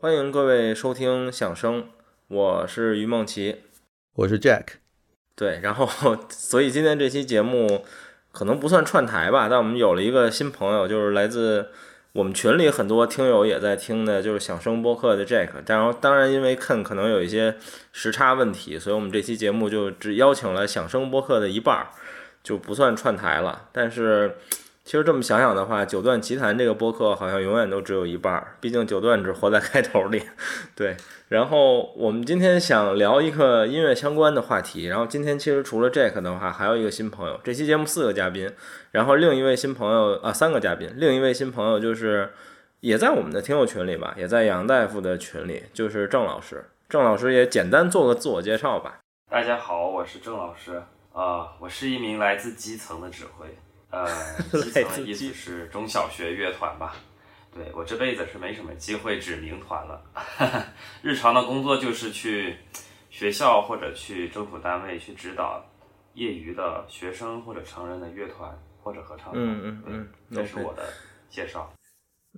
欢迎各位收听响声，我是于梦琪，我是 Jack。对，然后 所以今天这期节目可能不算串台吧，但我们有了一个新朋友，就是来自我们群里很多听友也在听的，就是响声播客的 Jack。然后当然因为 Ken 可能有一些时差问题，所以我们这期节目就只邀请了响声播客的一半儿，就不算串台了。但是。其实这么想想的话，九段奇谈这个播客好像永远都只有一半儿，毕竟九段只活在开头里。对，然后我们今天想聊一个音乐相关的话题。然后今天其实除了 Jack 的话，还有一个新朋友。这期节目四个嘉宾，然后另一位新朋友啊，三个嘉宾，另一位新朋友就是也在我们的听友群里吧，也在杨大夫的群里，就是郑老师。郑老师也简单做个自我介绍吧。大家好，我是郑老师啊，我是一名来自基层的指挥。呃，基层的意思是中小学乐团吧？对我这辈子是没什么机会指名团了。日常的工作就是去学校或者去政府单位去指导业余的学生或者成人的乐团或者合唱团。嗯嗯嗯，这是我的介绍。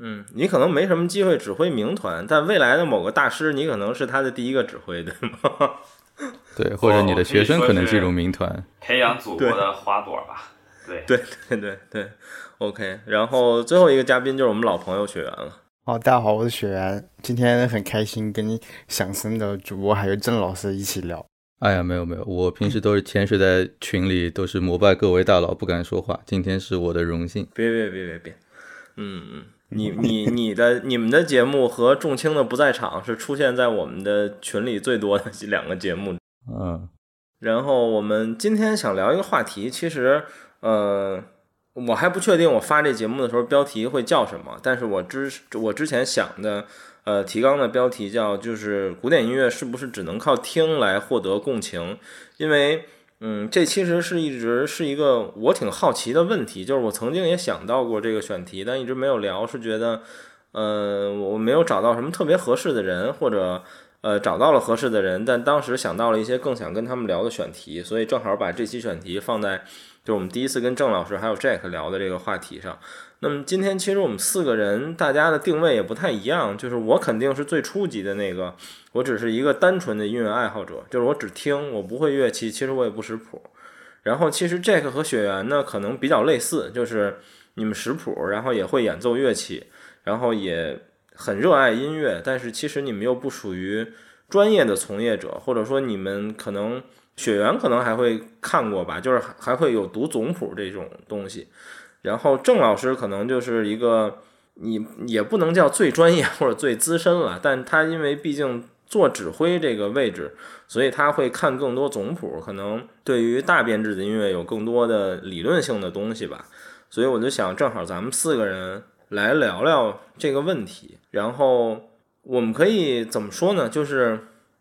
嗯，你可能没什么机会指挥名团，但未来的某个大师，你可能是他的第一个指挥，对吗？对，或者你的学生可能进入民团，培养祖国的花朵吧。对对 对对，OK。然后最后一个嘉宾就是我们老朋友雪原了。哦，大家好，我是雪原，今天很开心跟你响声的主播还有郑老师一起聊。哎呀，没有没有，我平时都是潜水在群里，都是膜拜各位大佬，不敢说话。今天是我的荣幸。别别别别别，嗯嗯，你你你的你们的节目和重青的不在场是出现在我们的群里最多的两个节目。嗯，然后我们今天想聊一个话题，其实。呃，我还不确定我发这节目的时候标题会叫什么，但是我之我之前想的，呃，提纲的标题叫就是古典音乐是不是只能靠听来获得共情？因为，嗯，这其实是一直是一个我挺好奇的问题，就是我曾经也想到过这个选题，但一直没有聊，是觉得，呃，我没有找到什么特别合适的人，或者，呃，找到了合适的人，但当时想到了一些更想跟他们聊的选题，所以正好把这期选题放在。就我们第一次跟郑老师还有 Jack 聊的这个话题上，那么今天其实我们四个人大家的定位也不太一样，就是我肯定是最初级的那个，我只是一个单纯的音乐爱好者，就是我只听，我不会乐器，其实我也不识谱。然后其实 Jack 和雪原呢可能比较类似，就是你们识谱，然后也会演奏乐器，然后也很热爱音乐，但是其实你们又不属于专业的从业者，或者说你们可能。雪原可能还会看过吧，就是还会有读总谱这种东西。然后郑老师可能就是一个，你也不能叫最专业或者最资深了，但他因为毕竟做指挥这个位置，所以他会看更多总谱，可能对于大编制的音乐有更多的理论性的东西吧。所以我就想，正好咱们四个人来聊聊这个问题。然后我们可以怎么说呢？就是。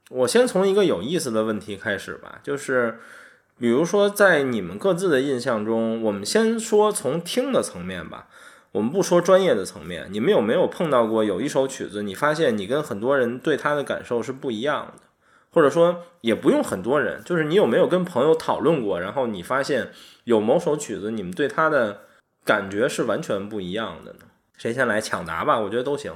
我先从一个有意思的问题开始吧，就是，比如说在你们各自的印象中，我们先说从听的层面吧，我们不说专业的层面，你们有没有碰到过有一首曲子，你发现你跟很多人对他的感受是不一样的，或者说也不用很多人，就是你有没有跟朋友讨论过，然后你发现有某首曲子，你们对他的感觉是完全不一样的呢？谁先来抢答吧？我觉得都行。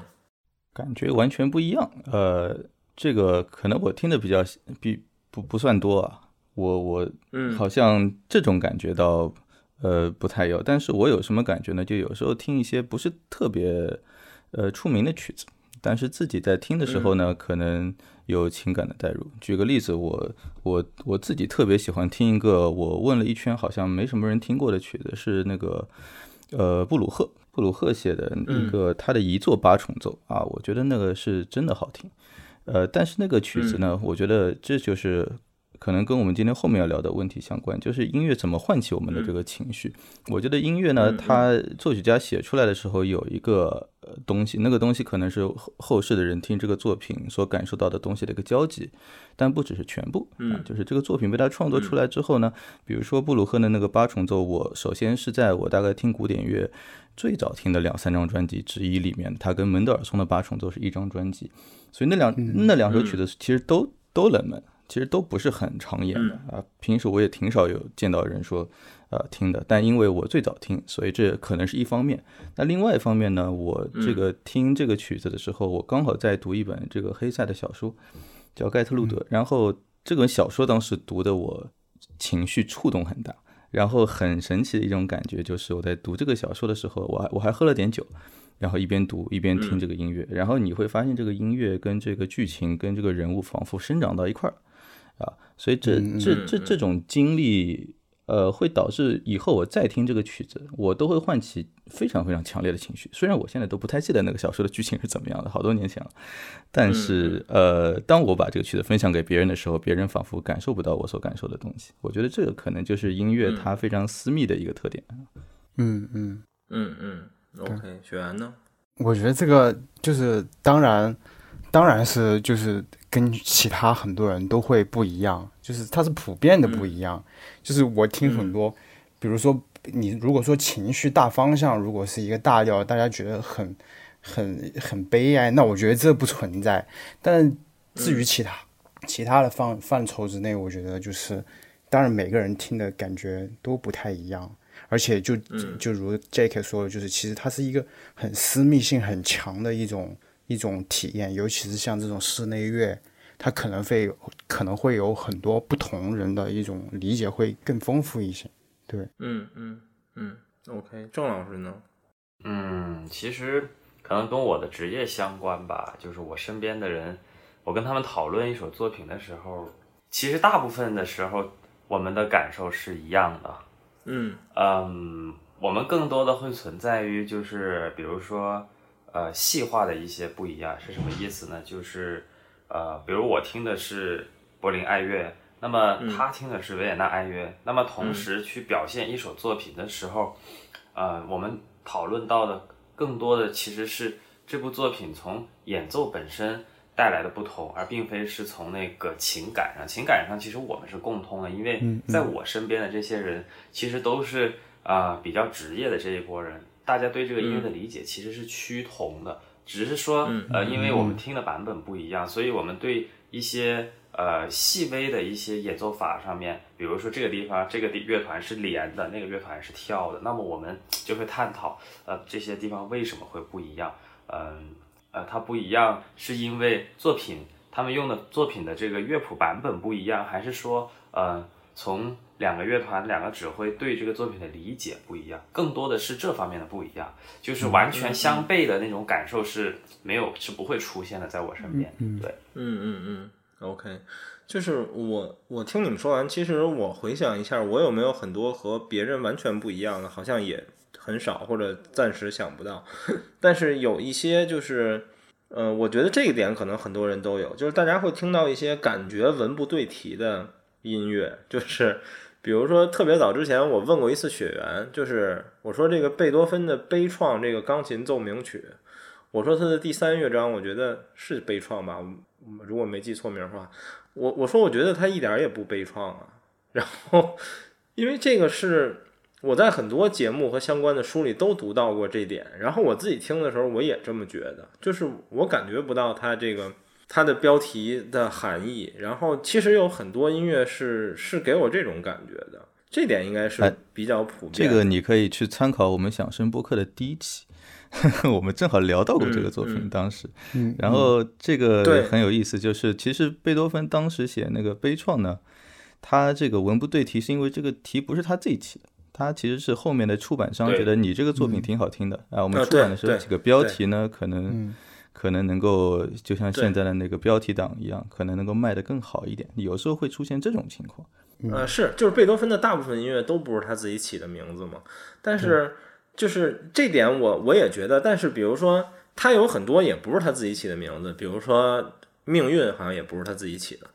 感觉完全不一样，呃。这个可能我听的比较比不不算多啊，我我嗯，好像这种感觉到呃不太有，但是我有什么感觉呢？就有时候听一些不是特别呃出名的曲子，但是自己在听的时候呢，可能有情感的代入。举个例子，我我我自己特别喜欢听一个我问了一圈好像没什么人听过的曲子，是那个呃布鲁赫布鲁赫写的一个他的一座八重奏啊，我觉得那个是真的好听。呃，但是那个曲子呢，我觉得这就是可能跟我们今天后面要聊的问题相关，就是音乐怎么唤起我们的这个情绪。我觉得音乐呢，它作曲家写出来的时候有一个呃东西，那个东西可能是后后世的人听这个作品所感受到的东西的一个交集，但不只是全部。嗯，就是这个作品被他创作出来之后呢，比如说布鲁赫的那个八重奏，我首先是在我大概听古典乐最早听的两三张专辑之一里面，他跟门德尔松的八重奏是一张专辑。所以那两那两首曲子其实都都冷门，其实都不是很常演的啊。平时我也挺少有见到人说呃听的，但因为我最早听，所以这可能是一方面。那另外一方面呢，我这个听这个曲子的时候，我刚好在读一本这个黑塞的小说，叫《盖特路德》，然后这本小说当时读的我情绪触动很大。然后很神奇的一种感觉就是，我在读这个小说的时候，我还我还喝了点酒，然后一边读一边听这个音乐，然后你会发现这个音乐跟这个剧情跟这个人物仿佛生长到一块儿，啊，所以这这这这种经历。呃，会导致以后我再听这个曲子，我都会唤起非常非常强烈的情绪。虽然我现在都不太记得那个小说的剧情是怎么样的，好多年前了，但是呃，当我把这个曲子分享给别人的时候，别人仿佛感受不到我所感受的东西。我觉得这个可能就是音乐它非常私密的一个特点。嗯嗯嗯嗯，OK，雪原呢？我觉得这个就是当然，当然是就是跟其他很多人都会不一样。就是它是普遍的不一样，就是我听很多，比如说你如果说情绪大方向如果是一个大调，大家觉得很很很悲哀，那我觉得这不存在。但至于其他其他的范范畴之内，我觉得就是，当然每个人听的感觉都不太一样，而且就就如 Jake 说的，就是其实它是一个很私密性很强的一种一种体验，尤其是像这种室内乐。它可能会可能会有很多不同人的一种理解会更丰富一些，对，嗯嗯嗯，OK，郑老师呢？嗯，其实可能跟我的职业相关吧，就是我身边的人，我跟他们讨论一首作品的时候，其实大部分的时候我们的感受是一样的，嗯嗯，我们更多的会存在于就是比如说呃细化的一些不一样是什么意思呢？就是。呃，比如我听的是柏林爱乐，那么他听的是维也纳爱乐，那么同时去表现一首作品的时候，呃，我们讨论到的更多的其实是这部作品从演奏本身带来的不同，而并非是从那个情感上。情感上其实我们是共通的，因为在我身边的这些人其实都是啊比较职业的这一波人，大家对这个音乐的理解其实是趋同的。只是说，呃，因为我们听的版本不一样，所以我们对一些呃细微的一些演奏法上面，比如说这个地方这个乐团是连的，那个乐团是跳的，那么我们就会探讨，呃，这些地方为什么会不一样？嗯，呃，它不一样是因为作品他们用的作品的这个乐谱版本不一样，还是说，呃，从两个乐团、两个指挥对这个作品的理解不一样，更多的是这方面的不一样，就是完全相悖的那种感受是没有，是不会出现的，在我身边。对，嗯嗯嗯，OK，就是我我听你们说完，其实我回想一下，我有没有很多和别人完全不一样的，好像也很少，或者暂时想不到。但是有一些就是，呃，我觉得这一点可能很多人都有，就是大家会听到一些感觉文不对题的音乐，就是。比如说，特别早之前，我问过一次雪原，就是我说这个贝多芬的悲怆这个钢琴奏鸣曲，我说他的第三乐章，我觉得是悲怆吧，如果没记错名的话，我我说我觉得他一点也不悲怆啊。然后，因为这个是我在很多节目和相关的书里都读到过这点，然后我自己听的时候我也这么觉得，就是我感觉不到它这个。它的标题的含义，然后其实有很多音乐是是给我这种感觉的，这点应该是比较普遍。这个你可以去参考我们响声播客的第一期，我们正好聊到过这个作品，当时，然后这个很有意思，就是其实贝多芬当时写那个悲怆呢，他这个文不对题是因为这个题不是他自己起的，他其实是后面的出版商觉得你这个作品挺好听的啊，我们出版的时候几个标题呢可能。可能能够就像现在的那个标题党一样，可能能够卖得更好一点。有时候会出现这种情况。呃，是，就是贝多芬的大部分音乐都不是他自己起的名字嘛。但是就是这点我我也觉得，但是比如说他有很多也不是他自己起的名字，比如说命运好像也不是他自己起的。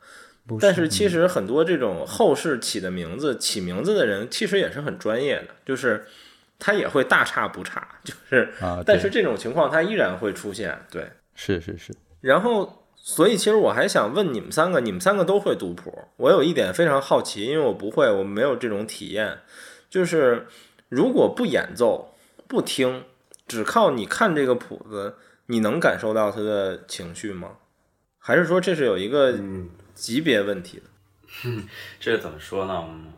但是其实很多这种后世起的名字，起名字的人其实也是很专业的，就是他也会大差不差，就是啊，但是这种情况他依然会出现，对。是是是，然后，所以其实我还想问你们三个，你们三个都会读谱。我有一点非常好奇，因为我不会，我没有这种体验。就是如果不演奏、不听，只靠你看这个谱子，你能感受到他的情绪吗？还是说这是有一个嗯，级别问题的？这个怎么说呢？嗯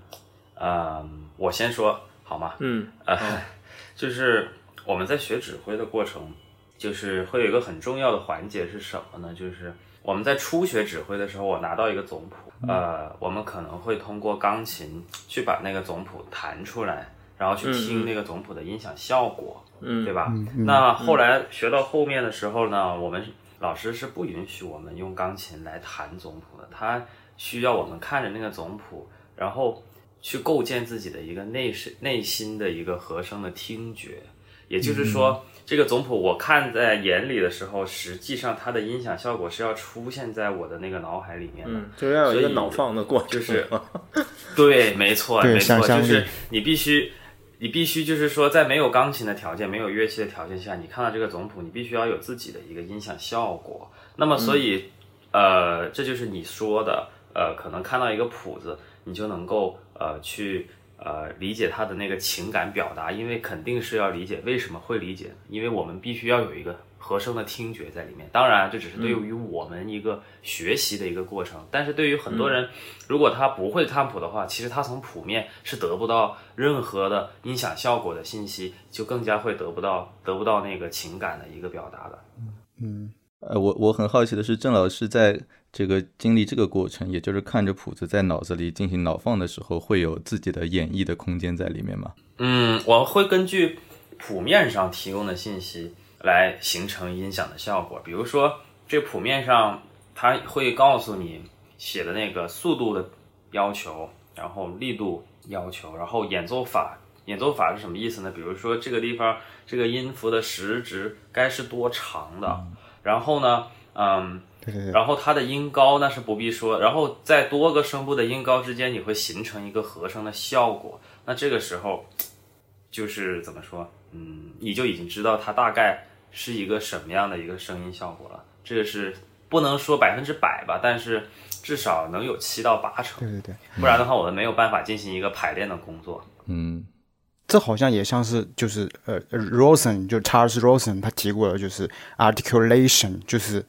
呃，我先说好吗？嗯呃，就是我们在学指挥的过程，就是会有一个很重要的环节是什么呢？就是我们在初学指挥的时候，我拿到一个总谱，呃，我们可能会通过钢琴去把那个总谱弹出来，然后去听那个总谱的音响效果，嗯对吧？那后来学到后面的时候呢，我们老师是不允许我们用钢琴来弹总谱的，他需要我们看着那个总谱，然后去构建自己的一个内是内心的一个和声的听觉。也就是说，这个总谱我看在眼里的时候，实际上它的音响效果是要出现在我的那个脑海里面的。嗯，就是要有一个所以脑放的过程，就是 对，没错，没错，就是你必须，你必须就是说，在没有钢琴的条件、没有乐器的条件下，你看到这个总谱，你必须要有自己的一个音响效果。那么，所以，呃，这就是你说的，呃，可能看到一个谱子，你就能够呃去呃理解它的那个情感表达，因为肯定是要理解。为什么会理解，因为我们必须要有一个和声的听觉在里面。当然，这只是对于我们一个学习的一个过程，但是对于很多人，如果他不会看谱的话，其实他从谱面是得不到任何的音响效果的信息，就更加会得不到得不到那个情感的一个表达的。嗯呃，我我很好奇的是，郑老师在这个经历这个过程，也就是看着谱子在脑子里进行脑放的时候，会有自己的演绎的空间在里面吗？嗯，我会根据谱面上提供的信息来形成音响的效果。比如说，这谱面上它会告诉你写的那个速度的要求，然后力度要求，然后演奏法。演奏法是什么意思呢？比如说这个地方这个音符的时值该是多长的，然后呢，嗯，对对对，然后它的音高那是不必说，然后在多个声部的音高之间，你会形成一个和声的效果。那这个时候，就是怎么说，嗯，你就已经知道它大概是一个什么样的一个声音效果了。这个是不能说百分之百吧，但是至少能有七到八成，对对对，不然的话，我们没有办法进行一个排练的工作。嗯，这好像也像是就是呃呃 Rosen 就 Charles Rosen 他提过的，就是 articulation，就是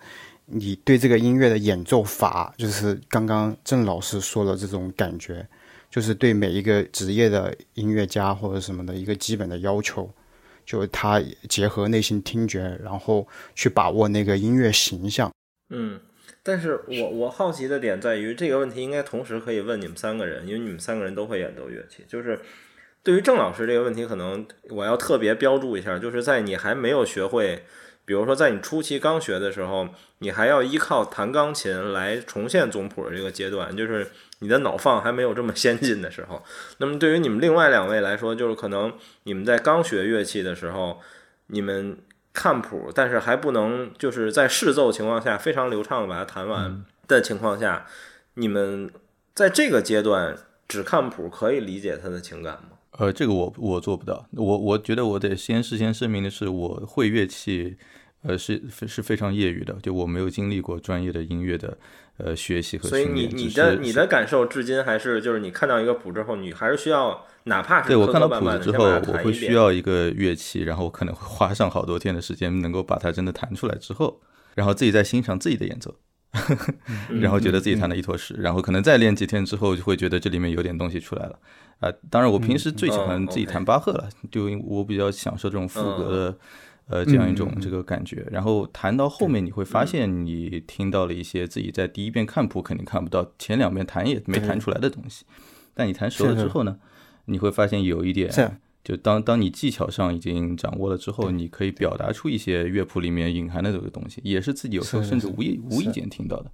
你对这个音乐的演奏法，就是刚刚郑老师说的这种感觉，就是对每一个职业的音乐家或者什么的一个基本的要求，就是他结合内心听觉，然后去把握那个音乐形象。嗯，但是我我好奇的点在于这个问题应该同时可以问你们三个人，因为你们三个人都会演奏乐器。就是对于郑老师这个问题，可能我要特别标注一下，就是在你还没有学会，比如说在你初期刚学的时候，你还要依靠弹钢琴来重现总谱的这个阶段，就是你的脑放还没有这么先进的时候。那么对于你们另外两位来说，就是可能你们在刚学乐器的时候，你们看谱，但是还不能就是在试奏情况下非常流畅的把它弹完的情况下，你们在这个阶段只看谱可以理解他的情感吗？呃，这个我我做不到，我我觉得我得先事先声明的是，我会乐器，呃，是是非常业余的，就我没有经历过专业的音乐的呃学习和所以。你你的你的感受至今还是就是你看到一个谱之后，你还是需要哪怕是对我看到谱子之后，我会。需要一个乐器，然后我可能会花上好多天的时间，能够把它真的弹出来之后，然后自己再欣赏自己的演奏，然后觉得自己弹的一坨屎，然后可能再练几天之后，就会觉得这里面有点东西出来了。啊、当然我平时最喜欢嗯自己弹巴赫了，就因为我比较享受这种副歌的。呃，这样一种嗯这个感觉，然后弹到后面，你会发现你听到了一些自己在第一遍看谱肯定看不到，前两遍弹也没弹出来的东西。但你弹熟了之后呢，你会发现有一点就当当你技巧上已经掌握了之后，你可以表达出一些乐谱里面隐含的这个东西，也是自己有时候甚至无意无意间听到的。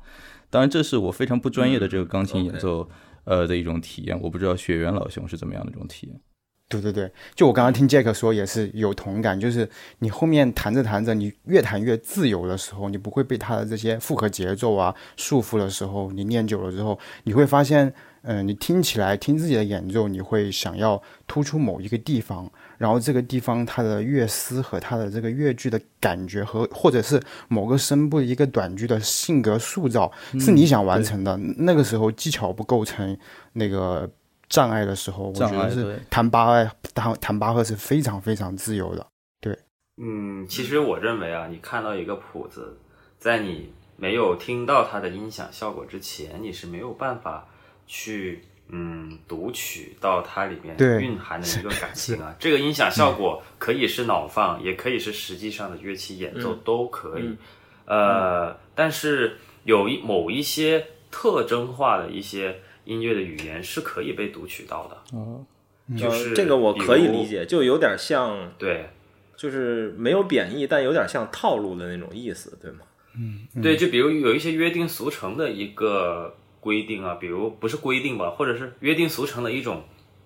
当然，这是我非常不专业的这个钢琴演奏呃的一种体验，我不知道雪原老兄是怎么样的一种体验。对对对，就我刚刚听杰克说也是有同感，就是你后面弹着弹着，你越弹越自由的时候，你不会被他的这些复合节奏啊束缚的时候，你练久了之后，你会发现，嗯、你听起来听自己的演奏，你会想要突出某一个地方，然后这个地方它的乐思和它的这个乐句的感觉和或者是某个声部一个短句的性格塑造，是你想完成的。那个时候技巧不构成那个障碍的时候，我觉得是障碍对弹巴赫弹弹巴赫是非常非常自由的。对嗯，其实我认为啊，你看到一个谱子，在你没有听到它的音响效果之前，你是没有办法去嗯读取到它里面蕴含的一个感情啊。这个音响效果可以是脑放，也可以是实际上的乐器演奏，都可以。呃，但是有一某一些特征化的一些音乐的语言是可以被读取到的。哦，就是呃这个我可以理解，就有点像，对。就是没有贬义，但有点像套路的那种意思，对吗？嗯对，就比如有一些约定俗成的一个规定啊，比如不是规定吧，或者是约定俗成的一种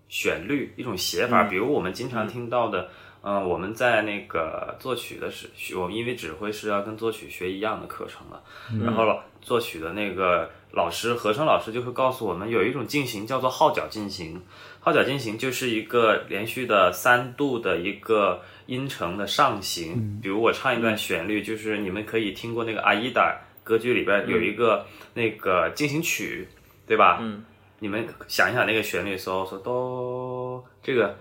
旋律、一种写法，比如我们经常听到的，嗯、我们在那个作曲的时，我们因为指挥是要跟作曲学一样的课程的，然后老作曲的那个老师和声老师就会告诉我们，有一种进行叫做号角进行，号角进行就是一个连续的三度的一个音程的上行。比如我唱一段旋律，就是你们可以听过那个《阿依达》歌剧里边有一个那个进行曲，对吧？嗯。你们想一想那个旋律，嗦嗦哆，这个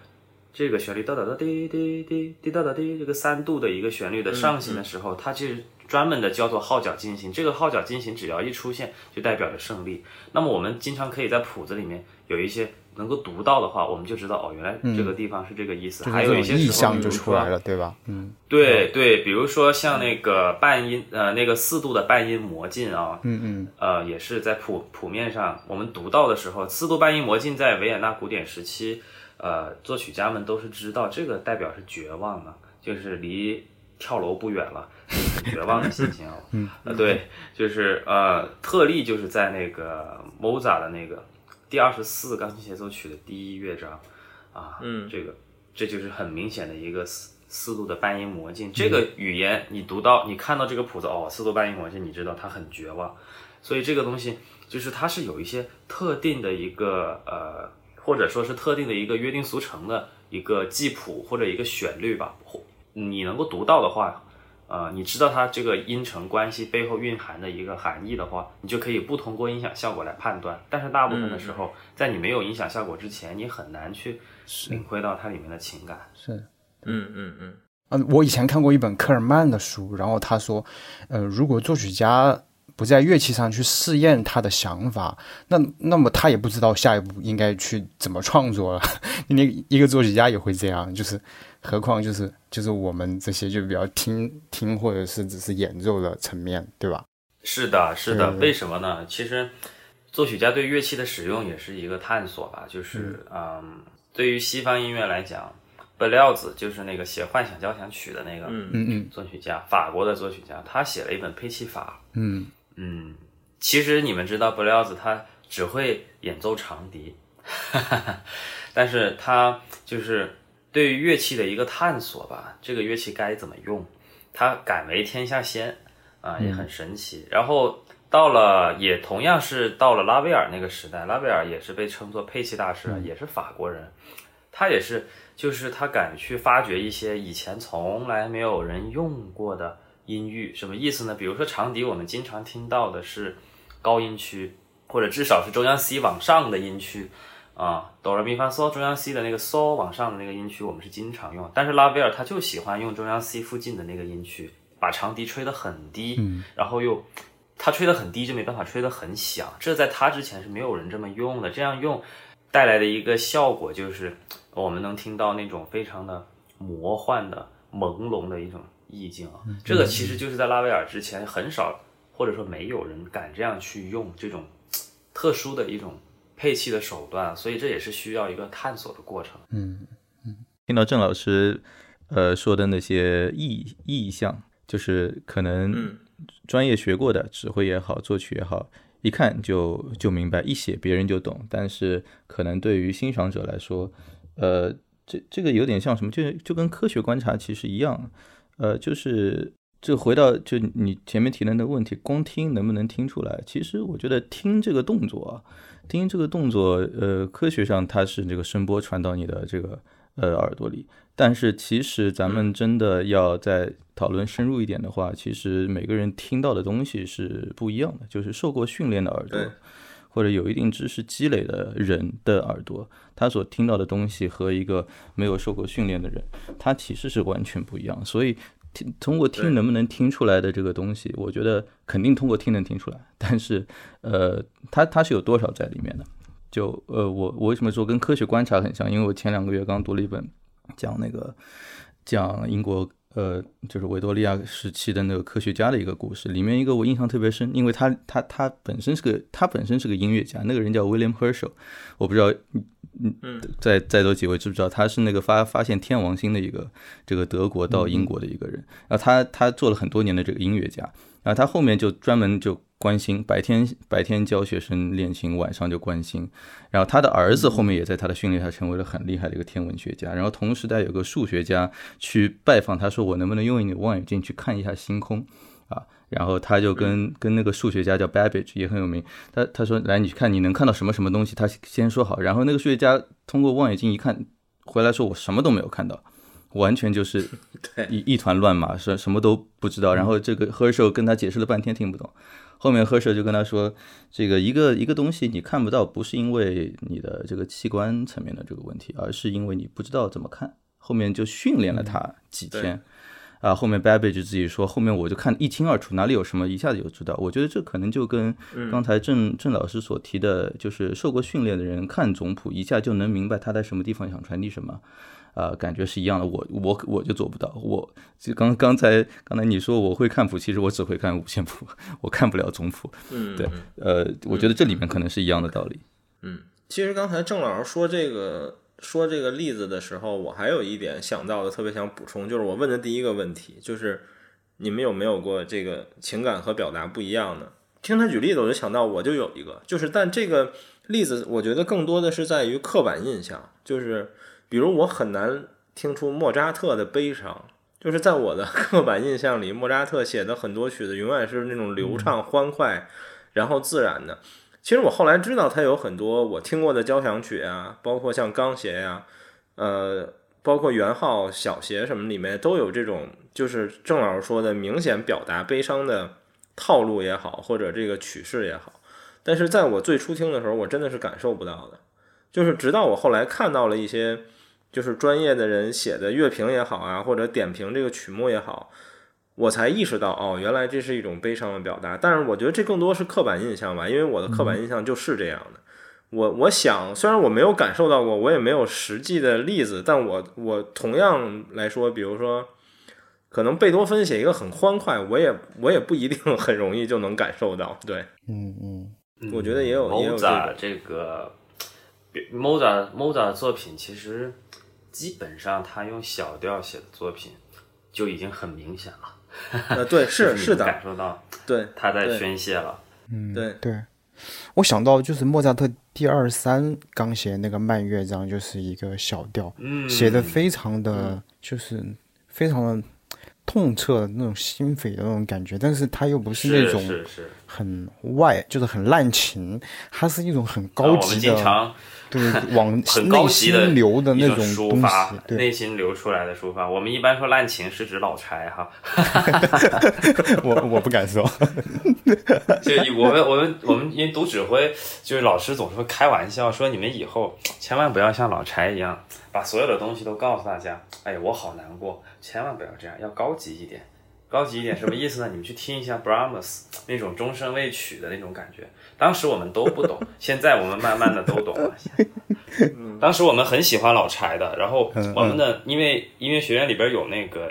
这个旋律哒哒哒滴滴滴滴哒哒滴，这个三度的一个旋律的上行的时候，它其实专门的叫做号角进行。这个号角进行只要一出现，就代表着胜利。那么我们经常可以在谱子里面有一些能够读到的话，我们就知道哦，原来这个地方是这个意思。还有一些意象就出来了，对吧？嗯对对，比如说像那个半音，呃，那个四度的半音魔镜啊，嗯嗯，呃，也是在谱谱面上我们读到的时候，四度半音魔镜在维也纳古典时期，呃，作曲家们都是知道这个代表是绝望的，就是离跳楼不远了，就是很绝望的心情哦。嗯，呃，对，就是呃，特例就是在那个 Mozart 的那个第二十四钢琴协奏曲的第一乐章啊，嗯这个这就是很明显的一个四四度的半音魔镜。这个语言你读到，你看到这个谱子，哦，四度半音魔镜，你知道它很绝望。所以这个东西就是它是有一些特定的一个呃，或者说是特定的一个约定俗成的一个记谱或者一个旋律吧。或你能够读到的话，呃，你知道它这个音程关系背后蕴含的一个含义的话，你就可以不通过音响效果来判断。但是大部分的时候，在你没有音响效果之前，你很难去领会到它里面的情感。是。嗯嗯嗯，嗯，我以前看过一本科尔曼的书，然后他说，呃，如果作曲家不在乐器上去试验他的想法，那那么他也不知道下一步应该去怎么创作了。那一个作曲家也会这样，就是何况就是就是我们这些就比较听听或者是只是演奏的层面，对吧？是的，是的，为什么呢？其实，作曲家对乐器的使用也是一个探索吧。就是，嗯，对于西方音乐来讲，贝廖子就是那个写《幻想交响曲》的那个嗯嗯嗯作曲家，法国的作曲家，他写了一本配器法。嗯嗯，其实你们知道，贝廖子他只会演奏长笛，哈哈但是他就是对于乐器的一个探索吧，这个乐器该怎么用，他敢为天下先啊，也很神奇。然后到了，也同样是到了拉威尔那个时代，拉威尔也是被称作佩奇大师，也是法国人，他也是，就是他敢去发掘一些以前从来没有人用过的音域，什么意思呢？比如说长笛，我们经常听到的是高音区，或者至少是中央 C 往上的音区。啊，哆来咪发嗦，中央 C 的那个嗦往上的那个音区，我们是经常用。但是拉威尔他就喜欢用中央 C 附近的那个音区，把长笛吹得很低，然后又他吹得很低就没办法吹得很响，这在他之前是没有人这么用的。这样用带来的一个效果就是，我们能听到那种非常的魔幻的、朦胧的一种意境啊。这个其实就是在拉威尔之前很少，或者说没有人敢这样去用这种特殊的一种配器的手段，所以这也是需要一个探索的过程。嗯嗯听到郑老师呃说的那些意意象，就是可能嗯专业学过的指挥也好，作曲也好，一看就就明白，一写别人就懂。但是可能对于欣赏者来说，呃，这这个有点像什么，就就跟科学观察其实一样，呃，就是这回到就你前面提的那个问题，光听能不能听出来？其实我觉得听这个动作啊，听这个动作，呃，科学上它是这个声波传到你的这个呃耳朵里，但是其实咱们真的要再讨论深入一点的话，其实每个人听到的东西是不一样的，就是受过训练的耳朵对。或者有一定知识积累的人的耳朵，他所听到的东西和一个没有受过训练的人，他其实是完全不一样。所以听通过听能不能听出来的这个东西，我觉得肯定通过听能听出来，但是呃，它它是有多少在里面的？就呃，我我为什么说跟科学观察很像？因为我前两个月刚读了一本讲那个讲英国呃，就是维多利亚时期的那个科学家的一个故事，里面一个我印象特别深，因为他他他本身是个他本身是个音乐家，那个人叫 William Herschel，我不知道嗯嗯，在在座几位知不知道他是那个发发现天王星的一个这个德国到英国的一个人，然后他他做了很多年的这个音乐家，然后他后面就专门就。关心白天白天教学生练琴，晚上就关心。然后他的儿子后面也在他的训练下成为了很厉害的一个天文学家。然后同时代有个数学家去拜访他，说我能不能用你的望远镜去看一下星空啊？然后他就跟跟那个数学家叫 Babbage 也很有名。他他说来你去看你能看到什么什么东西？他先说好。然后那个数学家通过望远镜一看，回来说我什么都没有看到，完全就是 一一团乱麻，什什么都不知道。然后这个 Herschel 跟他解释了半天听不懂。后面 Herschel 就跟他说：“这个一个一个东西你看不到，不是因为你的这个器官层面的这个问题，而是因为你不知道怎么看。”后面就训练了他几天，啊，后面 Babbage 自己说：“后面我就看一清二楚，哪里有什么，一下子就知道。”我觉得这可能就跟刚才郑郑老师所提的，就是受过训练的人看总谱，一下就能明白他在什么地方想传递什么。啊，感觉是一样的，我我我就做不到。我就刚刚才刚才你说我会看谱，其实我只会看五线谱，我看不了总谱。嗯，对，呃，我觉得这里面可能是一样的道理。嗯，其实刚才郑老师说这个说这个例子的时候，我还有一点想到的，特别想补充，就是我问的第一个问题，就是你们有没有过这个情感和表达不一样的？听他举例子，我就想到我就有一个，就是但这个例子，我觉得更多的是在于刻板印象，就是。比如我很难听出莫扎特的悲伤，就是在我的刻板印象里，莫扎特写的很多曲子永远是那种流畅欢快，然后自然的。其实我后来知道他有很多我听过的交响曲啊，包括像钢协呀，呃，包括圆号小协什么里面都有这种，就是郑老师说的明显表达悲伤的套路也好，或者这个曲式也好。但是在我最初听的时候，我真的是感受不到的，就是直到我后来看到了一些。就是专业的人写的乐评也好啊，或者点评这个曲目也好，我才意识到哦，原来这是一种悲伤的表达。但是我觉得这更多是刻板印象吧，因为我的刻板印象就是这样的。我我想，虽然我没有感受到过，我也没有实际的例子，但我我同样来说，比如说，可能贝多芬写一个很欢快，我也我也不一定 很容易就能感受到。对，嗯嗯，我觉得也有也有这个。莫扎莫扎的作品其实基本上他用小调写的作品就已经很明显了。呃，对，是是的，感受到对他在宣泄了。嗯，对对。我想到就是莫扎特第二三钢弦那个慢乐章就是一个小调，写的非常的就是非常的痛彻那种心扉的那种感觉，但是他又不是那种是是很外，就是很滥情，他是一种很高级的。对，往内心流的那种抒发，内心流出来的抒发。我们一般说滥情是指老柴哈，我我不敢说。就我们我们我们因为读指挥，就是老师总是会开玩笑说，你们以后千万不要像老柴一样，把所有的东西都告诉大家。哎呀，我好难过，千万不要这样，要高级一点。高级一点什么意思呢？你们去听一下 Brahms 那种终身未娶的那种感觉。当时我们都不懂，现在我们慢慢的都懂了。当时我们很喜欢老柴的，然后我们的因为音乐学院里边有那个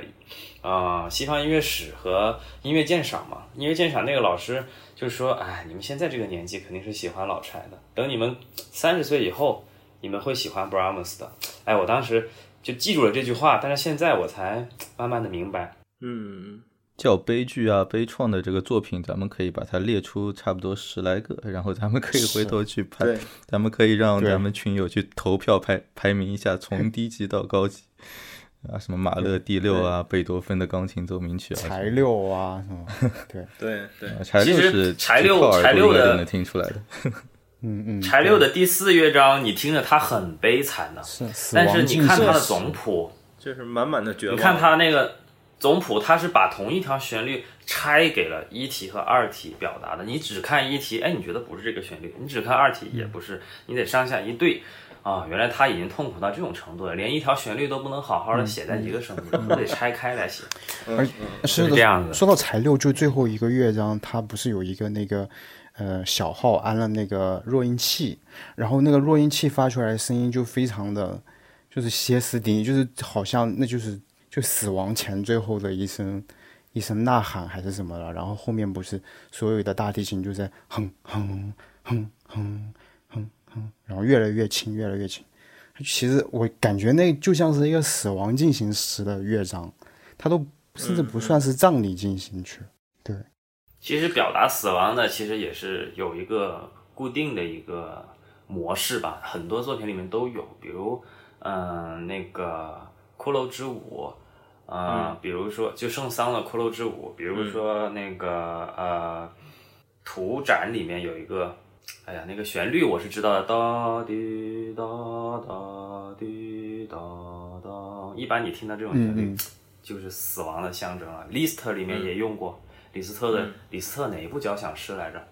啊西方音乐史和音乐鉴赏嘛，音乐鉴赏那个老师就说：“哎，你们现在这个年纪肯定是喜欢老柴的，等你们三十岁以后，你们会喜欢 Brahms 的。”哎，我当时就记住了这句话，但是现在我才慢慢的明白，嗯。叫悲剧啊、悲怆的这个作品，咱们可以把它列出差不多十来个，然后咱们可以回头去排，咱们可以让咱们群友去投票排排名一下，从 低级到高级啊，什么马勒第六啊、贝多芬的钢琴奏鸣曲啊，柴六啊，对对 对，柴六是柴六柴六的能听出来的，嗯嗯，柴六的第四乐章，你听着它很悲惨的，是，但是你看它的总谱，就是满满的绝望，你看它那个。总谱它是把同一条旋律拆给了一体和二体表达的。你只看一体，哎，你觉得不是这个旋律；你只看二体也不是，你得上下一对。啊，原来他已经痛苦到这种程度了，连一条旋律都不能好好的写在一个声部，都得拆开来写。而是这样子说到材料，就最后一个乐章，它不是有一个那个呃小号安了那个弱音器，然后那个弱音器发出来的声音就非常的，就是歇斯底里，就是好像那就是就死亡前最后的一声一声呐喊还是什么了，然后后面不是所有的大提琴就在哼哼哼哼哼哼，然后越来越轻，越来越轻。其实我感觉那就像是一个死亡进行时的乐章，它都甚至不算是葬礼进行曲。对，其实表达死亡的，其实也是有一个固定的一个模式吧，很多作品里面都有，比如，嗯、那个《骷髅之舞》，呃，比如说就圣桑的《骷髅之舞》，比如说那个呃，图展里面有一个，哎呀，那个旋律我是知道的，哒滴哒哒滴哒哒，一般你听到这种旋律，嗯 就是死亡的象征了。Liszt 里面也用过。李斯特的、李斯特哪一部交响诗来着？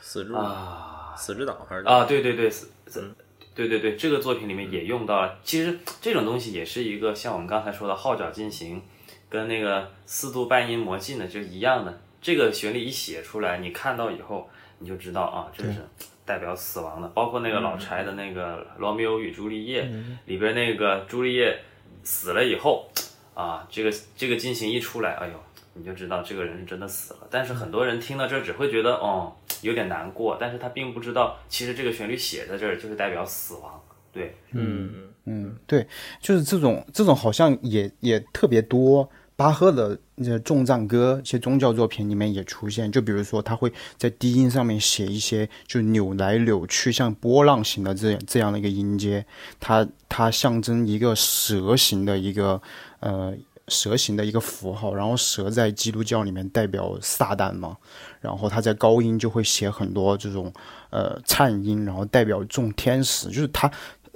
死之啊死之岛还是啊，对对对，死死对对对，这个作品里面也用到了。其实这种东西也是一个像我们刚才说的号角进行，跟那个四度半音魔镜呢就一样的。这个旋律一写出来，你看到以后你就知道啊，这是代表死亡的。包括那个老柴的那个《罗密欧与朱丽叶》里边那个朱丽叶死了以后啊，这个这个进行一出来，哎呦。你就知道这个人是真的死了，但是很多人听到这儿只会觉得哦有点难过，但是他并不知道其实这个旋律写在这儿就是代表死亡，对，嗯嗯，对，就是这种这种好像也也特别多。巴赫的那重赞歌，一些宗教作品里面也出现。就比如说，他会在低音上面写一些就扭来扭去，像波浪形的这样这样的一个音阶，它它象征一个蛇形的一个呃。蛇形的一个符号，然后蛇在基督教里面代表撒旦嘛，然后他在高音就会写很多这种呃颤音，然后代表众天使，就是他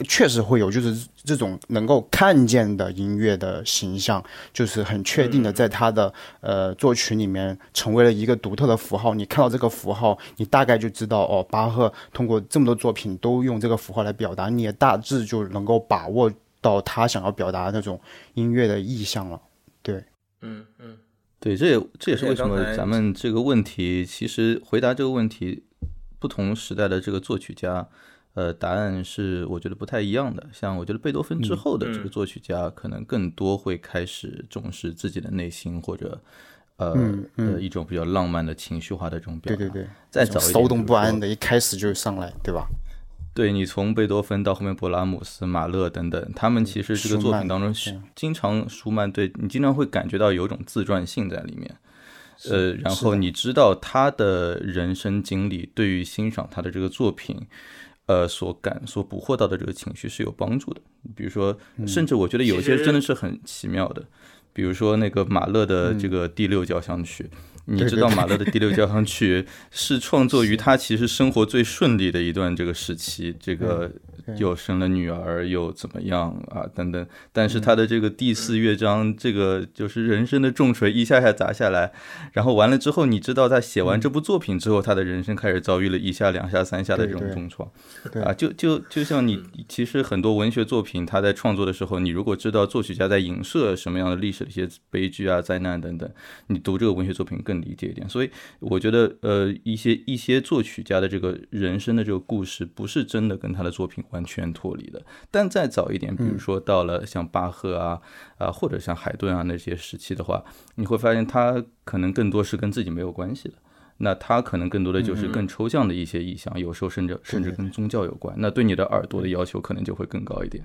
确实会有就是这种能够看见的音乐的形象，就是很确定的在他的呃作曲里面成为了一个独特的符号。你看到这个符号，你大概就知道哦，巴赫通过这么多作品都用这个符号来表达，你也大致就能够把握。到他想要表达的那种音乐的意象了，对，嗯嗯，对，这也这也是为什么咱们这个问题，其实回答这个问题，不同时代的这个作曲家，呃，答案是我觉得不太一样的。像我觉得贝多芬之后的这个作曲家，可能更多会开始重视自己的内心，或者呃、嗯嗯呃一种比较浪漫的情绪化的这种表达。对对对，再早一点，骚动不安。的，一开始就上来，对吧？对你从贝多芬到后面勃拉姆斯、马勒等等，他们其实这个作品当中，经常舒曼对你经常会感觉到有一种自传性在里面。呃，然后你知道他的人生经历对于欣赏他的这个作品，呃，所感所捕获到的这个情绪是有帮助的。比如说，甚至我觉得有些真的是很奇妙的，比如说那个马勒的这个第六交响曲。你知道马勒的第六交响曲是创作于 他其实生活最顺利的一段这个时期，这个又生了女儿又怎么样啊等等，但是他的这个第四乐章，这个就是人生的重锤一下下砸下来，然后完了之后，你知道他写完这部作品之后，他的人生开始遭遇了一下两下三下的这种重创，对啊，就就就像你其实很多文学作品，他在创作的时候，你如果知道作曲家在影射什么样的历史的一些悲剧啊、灾难等等，你读这个文学作品更理解一点。所以我觉得，呃，一些一些作曲家的这个人生的这个故事，不是真的跟他的作品完全脱离的。但再早一点，比如说到了像巴赫啊啊，或者像海顿啊那些时期的话，你会发现他可能更多是跟自己没有关系的。那他可能更多的就是更抽象的一些意象，有时候甚至甚至跟宗教有关。那对你的耳朵的要求可能就会更高一点。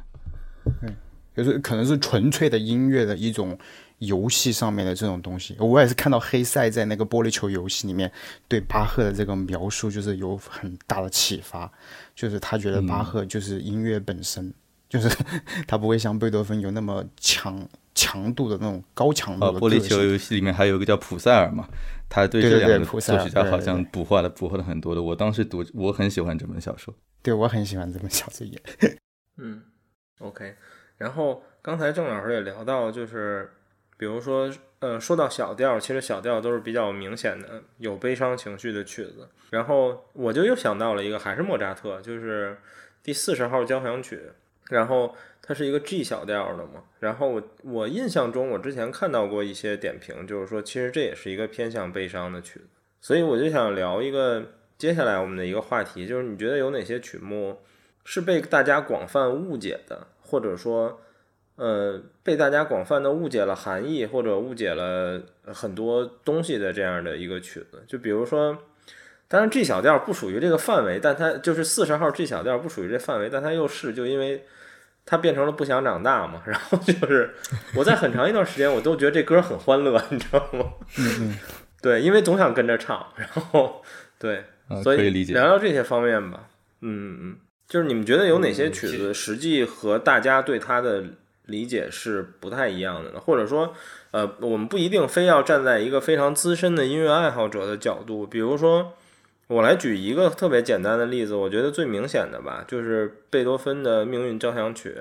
就是可能是纯粹的音乐的一种游戏上面的这种东西。我也是看到黑塞在那个玻璃球游戏里面对巴赫的这个描述，就是有很大的启发，就是他觉得巴赫就是音乐本身，就是 他不会像贝多芬有那么强强度的那种高强度呃，的玻璃球。游戏里面还有一个叫普塞尔嘛，他对这两个作曲家好像捕获了捕获了很多的。我当时读，我很喜欢这本小说。对我很喜欢这本小说也。嗯，OK。然后刚才郑老师也聊到，就是比如说，呃，说到小调，其实小调都是比较明显的有悲伤情绪的曲子。然后我就又想到了一个，还是莫扎特，就是第四十号交响曲，然后它是一个 G 小调的嘛。然后我我印象中，我之前看到过一些点评，就是说其实这也是一个偏向悲伤的曲子。所以我就想聊一个接下来我们的一个话题，就是你觉得有哪些曲目是被大家广泛误解的，或者说呃被大家广泛的误解了含义，或者误解了很多东西的这样的一个曲子？就比如说。当然，G 小调不属于这个范围，但它就是四十号 G 小调不属于这范围，但它又是就因为它变成了不想长大嘛。然后就是我在很长一段时间我都觉得这歌很欢乐，你知道吗？嗯对，因为总想跟着唱，然后对，所以聊聊这些方面吧。嗯嗯，就是你们觉得有哪些曲子实际和大家对它的理解是不太一样的？或者说，呃，我们不一定非要站在一个非常资深的音乐爱好者的角度，比如说。我来举一个特别简单的例子，我觉得最明显的吧，就是贝多芬的命运交响曲，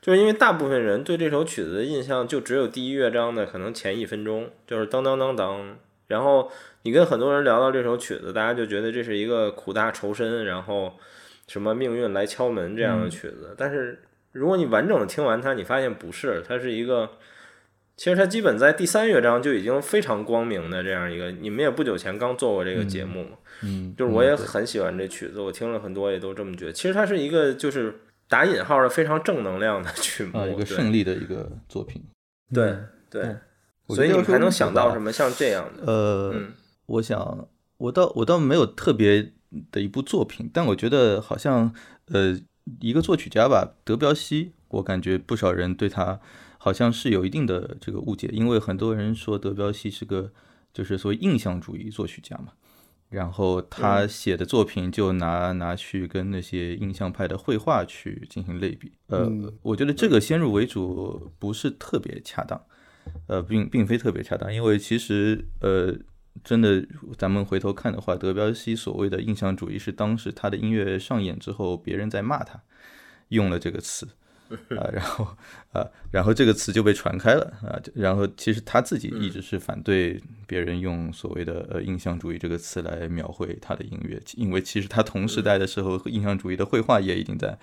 就是因为大部分人对这首曲子的印象就只有第一乐章的可能前一分钟，就是当当当当，然后你跟很多人聊到这首曲子，大家就觉得这是一个苦大仇深，然后什么命运来敲门这样的曲子，但是如果你完整的听完它，你发现不是，它是一个。其实它基本在第三乐章就已经非常光明的这样一个，你们也不久前刚做过这个节目嘛，嗯，就是我也很喜欢这曲子，我听了很多也都这么觉得。其实它是一个就是打引号的非常正能量的 曲目，一个胜利的一个作品。对对，所以还能想到什么像这样的？呃，我想我倒我倒没有特别的一部作品，但我觉得好像呃一个作曲家吧，德彪西，我感觉不少人对他。好像是有一定的这个误解，因为很多人说德彪西是个就是所谓印象主义作曲家嘛，然后他写的作品就拿拿去跟那些印象派的绘画去进行类比。呃，我觉得这个先入为主不是特别恰当，呃，并并非特别恰当，因为其实呃，真的咱们回头看的话，德彪西所谓的印象主义是当时他的音乐上演之后，别人在骂他，用了这个词。啊，然后啊，然后这个词就被传开了啊，然后其实他自己一直是反对别人用所谓的呃印象主义这个词来描绘他的音乐，因为其实他同时代的时候，印象主义的绘画也已经在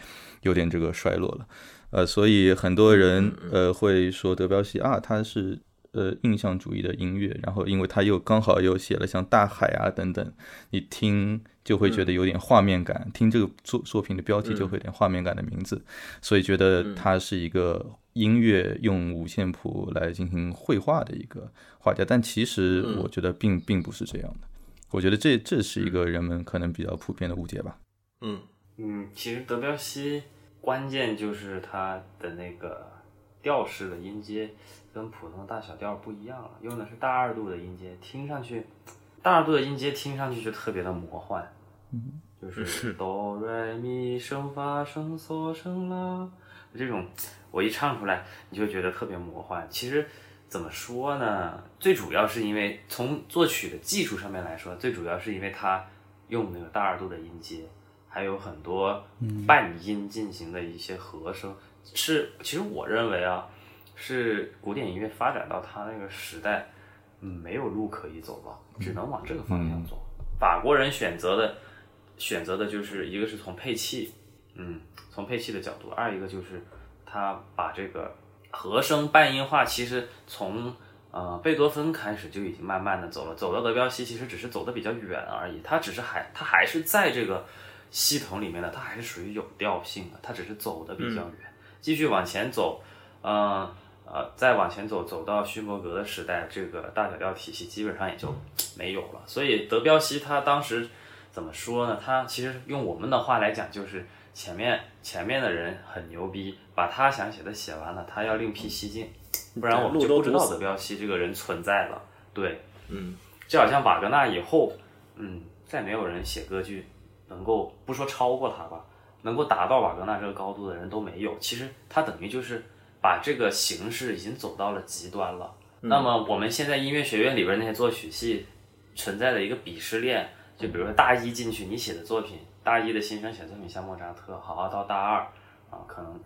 有点这个衰落了，呃，所以很多人呃会说德彪西啊，他是。呃，印象主义的音乐，然后因为他又刚好又写了像大海啊等等，你听就会觉得有点画面感，听这个作作品的标题就会有点画面感的名字，所以觉得他是一个音乐用五线谱来进行绘画的一个画家，但其实我觉得并并不是这样的，我觉得这这是一个人们可能比较普遍的误解吧。嗯。嗯，其实德彪西关键就是他的那个调式的音阶。跟普通的大小调不一样了，用的是大二度的音阶，听上去，大二度的音阶听上去就特别的魔幻，嗯，就是哆来咪升发升嗦升啦，这种我一唱出来，你就觉得特别魔幻。其实怎么说呢？最主要是因为从作曲的技术上面来说，最主要是因为它用那个大二度的音阶，还有很多半音进行的一些和声，是其实我认为啊。是古典音乐发展到它那个时代，嗯，没有路可以走了，只能往这个方向走。法国人选择的，选择的就是一个是从配器，嗯，从配器的角度；二一个就是他把这个和声半音化，其实从呃贝多芬开始就已经慢慢的走了，走到德彪西其实只是走的比较远而已，他只是还他还是在这个系统里面的，他还是属于有调性的，他只是走的比较远，继续往前走，嗯。呃，再往前走，走到勋伯格的时代，这个大小调体系基本上也就没有了。所以德彪西他当时怎么说呢？他其实用我们的话来讲，就是前面前面的人很牛逼，把他想写的写完了，他要另辟蹊径，不然我们就不知道德彪西这个人存在了。对，嗯，就好像瓦格纳以后，嗯，再没有人写歌剧能够不说超过他吧，能够达到瓦格纳这个高度的人都没有。其实他等于就是。把这个形式已经走到了极端了。那么我们现在音乐学院里边那些作曲系存在的一个鄙视链，就比如说大一进去，你写的作品，大一的新生写作品像莫扎特，好好到大二啊，可能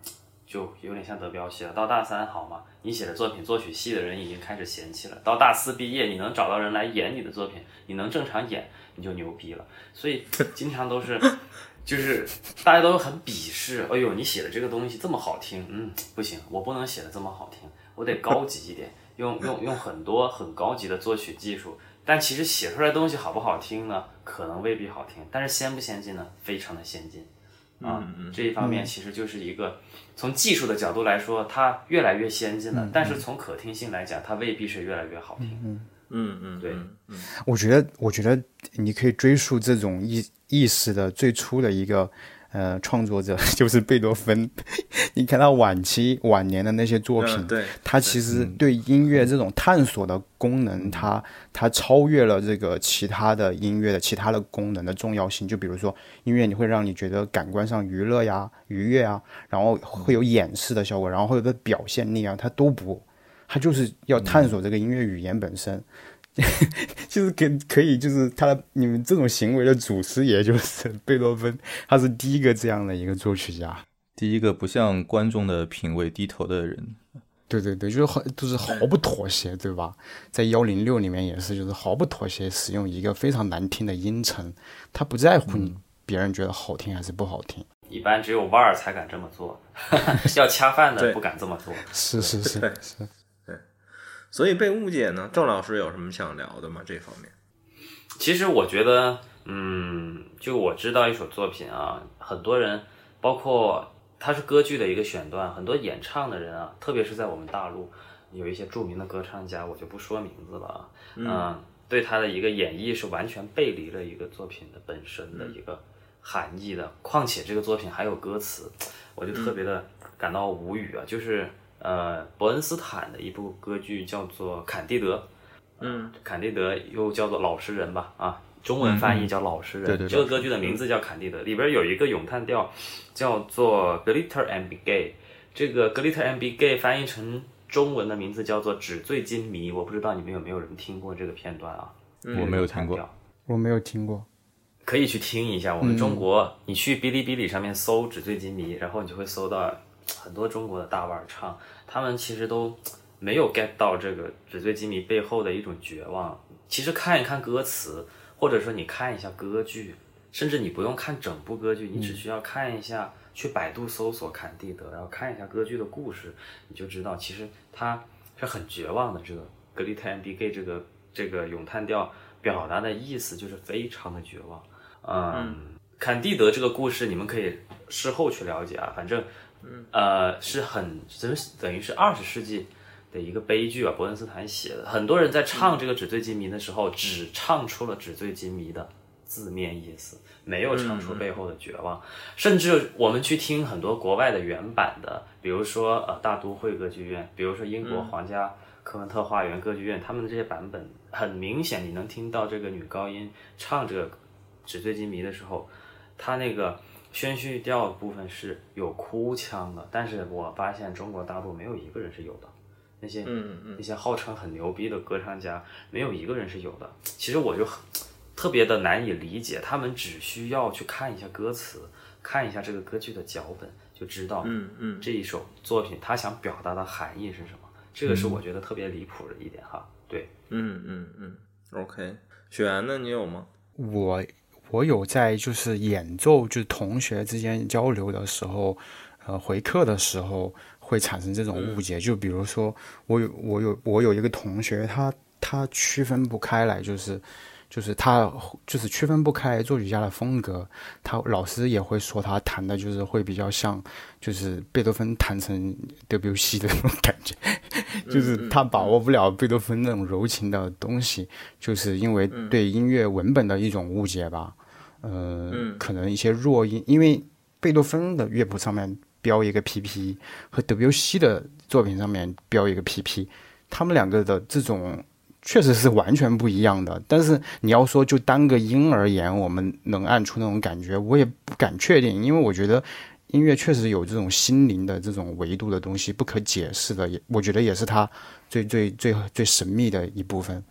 就有点像德彪西了。到大三好嘛？你写的作品，作曲系的人已经开始嫌弃了。到大四毕业，你能找到人来演你的作品，你能正常演，你就牛逼了。所以经常都是，就是大家都很鄙视，哎呦，你写的这个东西这么好听，嗯，不行，我不能写的这么好听，我得高级一点，用用用很多很高级的作曲技术。但其实写出来的东西好不好听呢？可能未必好听，但是先不先进呢？非常的先进。啊，这一方面其实就是一个从技术的角度来说，它越来越先进了。但是从可听性来讲，它未必是越来越好听。嗯嗯嗯，对。我觉得，我觉得你可以追溯这种意意识的最初的一个。呃，创作者 就是贝多芬。你看他晚期晚年的那些作品，对，他其实对音乐这种探索的功能，他他超越了这个其他的音乐的其他的功能的重要性。就比如说，音乐你会让你觉得感官上娱乐呀、愉悦啊，然后会有演示的效果，然后会有个表现力啊，他都不，他就是要探索这个音乐语言本身。就是可可以，就是他的你们这种行为的祖师，爷就是贝多芬，他是第一个这样的一个作曲家，第一个不向观众的品味低头的人。对对对，就是毫就是毫不妥协，对吧？在幺零六里面也是，就是毫不妥协，使用一个非常难听的音程，他不在乎你别人觉得好听还是不好听。一般只有腕儿才敢这么做，要恰饭的不敢这么做。是是是是。所以被误解呢？郑老师有什么想聊的吗？这方面，其实我觉得，嗯，就我知道一首作品啊，很多人，包括它是歌剧的一个选段，很多演唱的人啊，特别是在我们大陆，有一些著名的歌唱家，我就不说名字了啊，嗯，对他的一个演绎是完全背离了一个作品的本身的一个含义的，况且这个作品还有歌词，我就特别的感到无语啊，就是。呃，伯恩斯坦的一部歌剧叫做《坎蒂德》，嗯，坎蒂德又叫做老实人吧，啊，中文翻译叫老实人。对对。这个歌剧的名字叫《坎蒂德》，里边有一个咏叹调叫做《Glitter and Be Gay》，这个《Glitter and Be Gay》翻译成中文的名字叫做《纸醉金迷》。我不知道你们有没有人听过这个片段啊？我没有听过，我没有听过，可以去听一下。我们中国，你去哔哩哔哩上面搜《纸醉金迷》，然后你就会搜到。很多中国的大腕唱，他们其实都没有 get 到这个纸醉金迷背后的一种绝望。其实看一看歌词，或者说你看一下歌剧，甚至你不用看整部歌剧，你只需要看一下，去百度搜索坎蒂德，然后看一下歌剧的故事，你就知道其实他是很绝望的。这个格里特 M B G 这个这个咏叹调表达的意思就是非常的绝望。嗯，坎蒂德这个故事你们可以事后去了解啊，反正。呃，是很等等于是二十世纪的一个悲剧啊，伯恩斯坦写的。很多人在唱这个纸醉金迷的时候，只唱出了纸醉金迷的字面意思，没有唱出背后的绝望。甚至我们去听很多国外的原版的，比如说呃大都会歌剧院，比如说英国皇家科文特花园歌剧院，他们的这些版本，很明显你能听到这个女高音唱这个纸醉金迷的时候，她那个。宣叙调的部分是有哭腔的，但是我发现中国大陆没有一个人是有的，那些那些号称很牛逼的歌唱家没有一个人是有的。其实我就很特别的难以理解，他们只需要去看一下歌词，看一下这个歌剧的脚本，就知道嗯嗯这一首作品他想表达的含义是什么。这个是我觉得特别离谱的一点哈。对，嗯嗯嗯，OK，雪原呢？你有吗？我。我有在就是演奏，就是同学之间交流的时候，呃，回课的时候会产生这种误解。就比如说，我有我有我有一个同学，他他区分不开来，就是就是他就是区分不开作曲家的风格。他老师也会说他弹的就是会比较像，就是贝多芬弹成德彪西的那种感觉，就是他把握不了贝多芬那种柔情的东西，就是因为对音乐文本的一种误解吧。呃，可能一些弱音，因为贝多芬的乐谱上面标一个 pp，和德彪西的作品上面标一个 pp，他们两个的这种确实是完全不一样的。但是你要说就单个音而言，我们能按出那种感觉，我也不敢确定，因为我觉得音乐确实有这种心灵的这种维度的东西，不可解释的，也我觉得也是它最最最最神秘的一部分。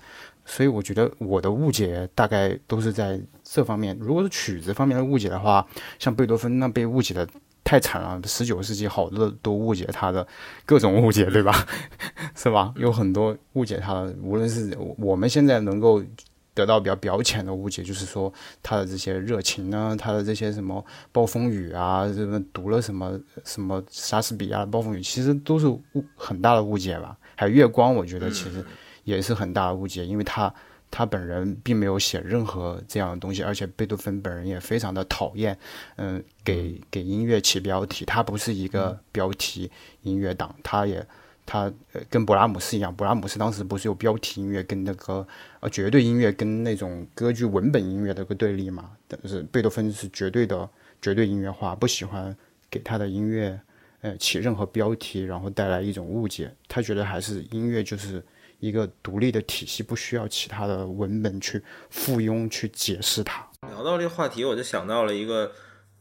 所以我觉得我的误解大概都是在这方面。如果是曲子方面的误解的话，像贝多芬那被误解的太惨了。十九世纪好多都误解他的各种误解，对吧？是吧？有很多误解他的，无论是我们现在能够得到比较表浅的误解，就是说他的这些热情呢，他的这些什么暴风雨啊，什么读了什么什么莎士比亚的暴风雨，其实都是误很大的误解吧。还有月光，我觉得其实也是很大的误解，因为他他本人并没有写任何这样的东西，而且贝多芬本人也非常的讨厌，嗯，给给音乐起标题，他不是一个标题音乐党，他也。他呃跟勃拉姆斯一样，勃拉姆斯当时不是有标题音乐跟那个呃绝对音乐跟那种歌剧文本音乐的一个对立嘛？但是贝多芬是绝对的绝对音乐化，不喜欢给他的音乐呃起任何标题，然后带来一种误解。他觉得还是音乐就是一个独立的体系，不需要其他的文本去附庸去解释它。聊到这个话题，我就想到了一个，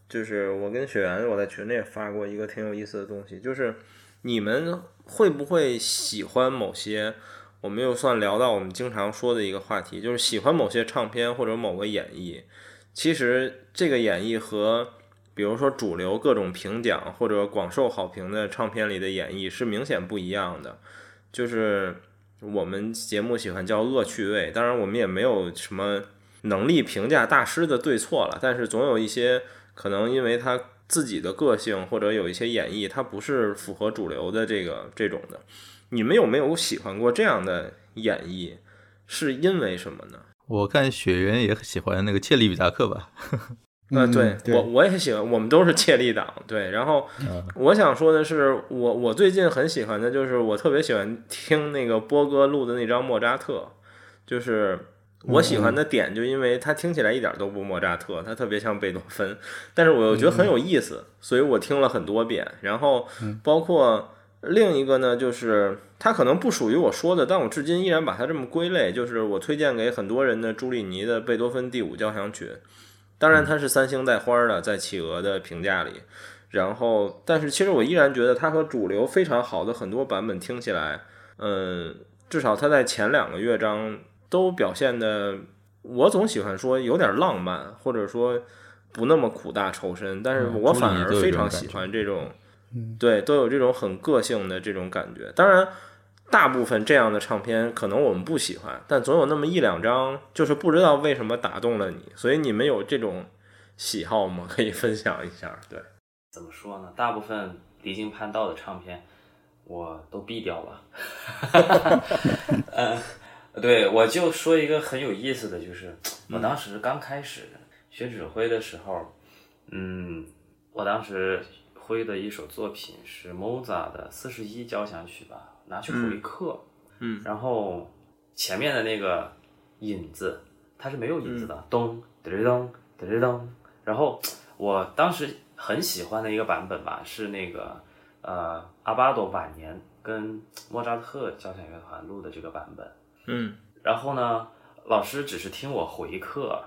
就是我跟雪原我在群里也发过一个挺有意思的东西，就是你们。会不会喜欢某些？我们又算聊到我们经常说的一个话题，就是喜欢某些唱片或者某个演绎。其实这个演绎和，比如说主流各种评奖或者广受好评的唱片里的演绎是明显不一样的。就是我们节目喜欢叫恶趣味，当然我们也没有什么能力评价大师的对错了，但是总有一些可能因为他。自己的个性或者有一些演绎，它不是符合主流的这个这种的。你们有没有喜欢过这样的演绎？是因为什么呢？我看雪原也喜欢那个切利比达克吧。嗯，对我我也喜欢，我们都是切利党。对，然后我想说的是，我我最近很喜欢的就是我特别喜欢听那个波哥录的那张莫扎特，就是。我喜欢的点就因为它听起来一点都不莫扎特，它特别像贝多芬，但是我又觉得很有意思，所以我听了很多遍。然后包括另一个呢，就是它可能不属于我说的，但我至今依然把它这么归类，就是我推荐给很多人的朱利尼的贝多芬第五交响曲。当然它是三星带花的，在企鹅的评价里。然后，但是其实我依然觉得它和主流非常好的很多版本听起来，嗯，至少它在前两个乐章。都表现的，我总喜欢说有点浪漫，或者说不那么苦大仇深，但是我反而非常喜欢这种，对，都有这种很个性的这种感觉。当然，大部分这样的唱片可能我们不喜欢，但总有那么一两张，就是不知道为什么打动了你。所以你们有这种喜好吗？可以分享一下。对，怎么说呢？大部分离经叛道的唱片我都毙掉了。嗯。对，我就说一个很有意思的就是，我当时刚开始学指挥的时候，嗯，我当时挥的一首作品是莫扎的四十一交响曲吧，拿去回课，嗯，然后前面的那个引子它是没有引子的，咚噔噔噔咚，然后我当时很喜欢的一个版本吧，是那个呃阿巴多晚年跟莫扎特交响乐团录的这个版本。嗯，然后呢，老师只是听我回课，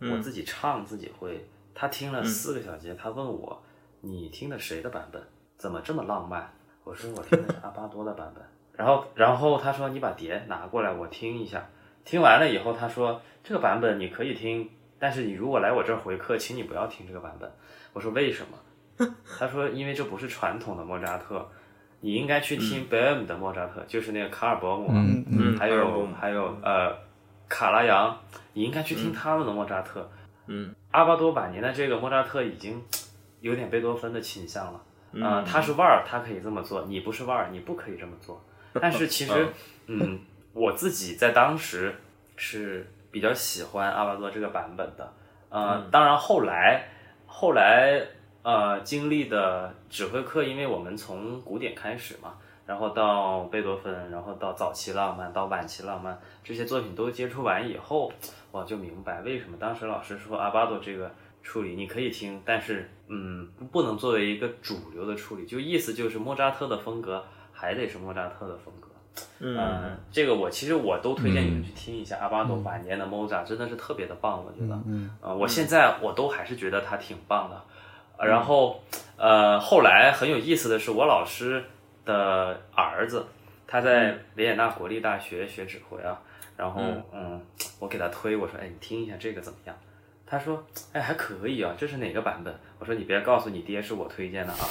我自己唱自己会。他听了四个小节，他问我：“你听的谁的版本？怎么这么浪漫？”我说：“我听的是阿巴多的版本。”然后，然后他说：“你把碟拿过来，我听一下。”听完了以后，他说：“这个版本你可以听，但是你如果来我这儿回课，请你不要听这个版本。”我说：“为什么？”他说：“因为这不是传统的莫扎特。”你应该去听贝姆的莫扎特，就是那个卡尔伯姆，还有还有呃卡拉扬，你应该去听他们的莫扎特。嗯，阿巴多晚年的这个莫扎特已经有点贝多芬的倾向了。嗯，他是腕儿，他可以这么做；你不是腕儿，你不可以这么做。但是其实，嗯，我自己在当时是比较喜欢阿巴多这个版本的。呃，当然后来后来。呃，经历的指挥课，因为我们从古典开始嘛，然后到贝多芬，然后到早期浪漫，到晚期浪漫，这些作品都接触完以后，我就明白为什么当时老师说阿巴多这个处理你可以听，但是嗯，不能作为一个主流的处理，就意思就是莫扎特的风格还得是莫扎特的风格。嗯，这个我其实我都推荐你们去听一下阿巴多晚年的莫扎，真的是特别的棒，我觉得。嗯，呃，我现在我都还是觉得他挺棒的。然后，呃，后来很有意思的是，我老师的儿子，他在维也纳国立大学学指挥啊。然后，嗯，我给他推，我说，哎，你听一下这个怎么样？他说：“哎，还可以啊，这是哪个版本？”我说：“你别告诉你爹是我推荐的啊。”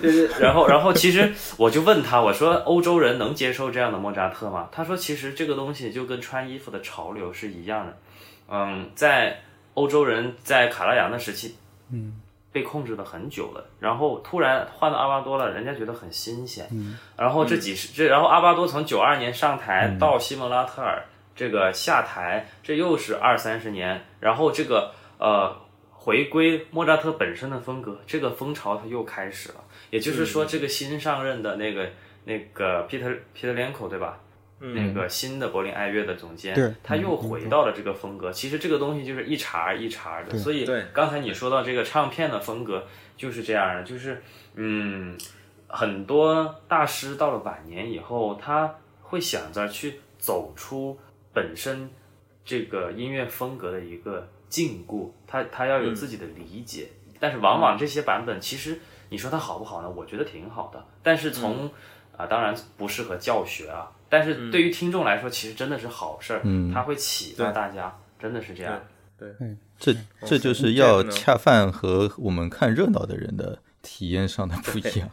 就是，然后，然后，其实我就问他，我说：“欧洲人能接受这样的莫扎特吗？”他说：“其实这个东西就跟穿衣服的潮流是一样的。嗯，在欧洲人在卡拉扬的时期，嗯，被控制了很久了，然后突然换到阿巴多了，人家觉得很新鲜。嗯，然后这几十这，然后阿巴多从九二年上台到西蒙拉特尔。这个下台，这又是二三十年，然后这个呃回归莫扎特本身的风格，这个风潮它又开始了。也就是说，这个新上任的那个那个皮特皮特连口对吧？那个新的柏林爱乐的总监，他又回到了这个风格。其实这个东西就是一茬一茬的，所以刚才你说到这个唱片的风格就是这样的，就是嗯，很多大师到了晚年以后，他会想着去走出。本身这个音乐风格的一个禁锢，他他要有自己的理解，但是往往这些版本其实你说它好不好呢？我觉得挺好的，但是从啊当然不适合教学啊，但是对于听众来说，其实真的是好事儿，它会启发大家，真的是这样。对，这这就是要恰饭和我们看热闹的人的体验上的不一样。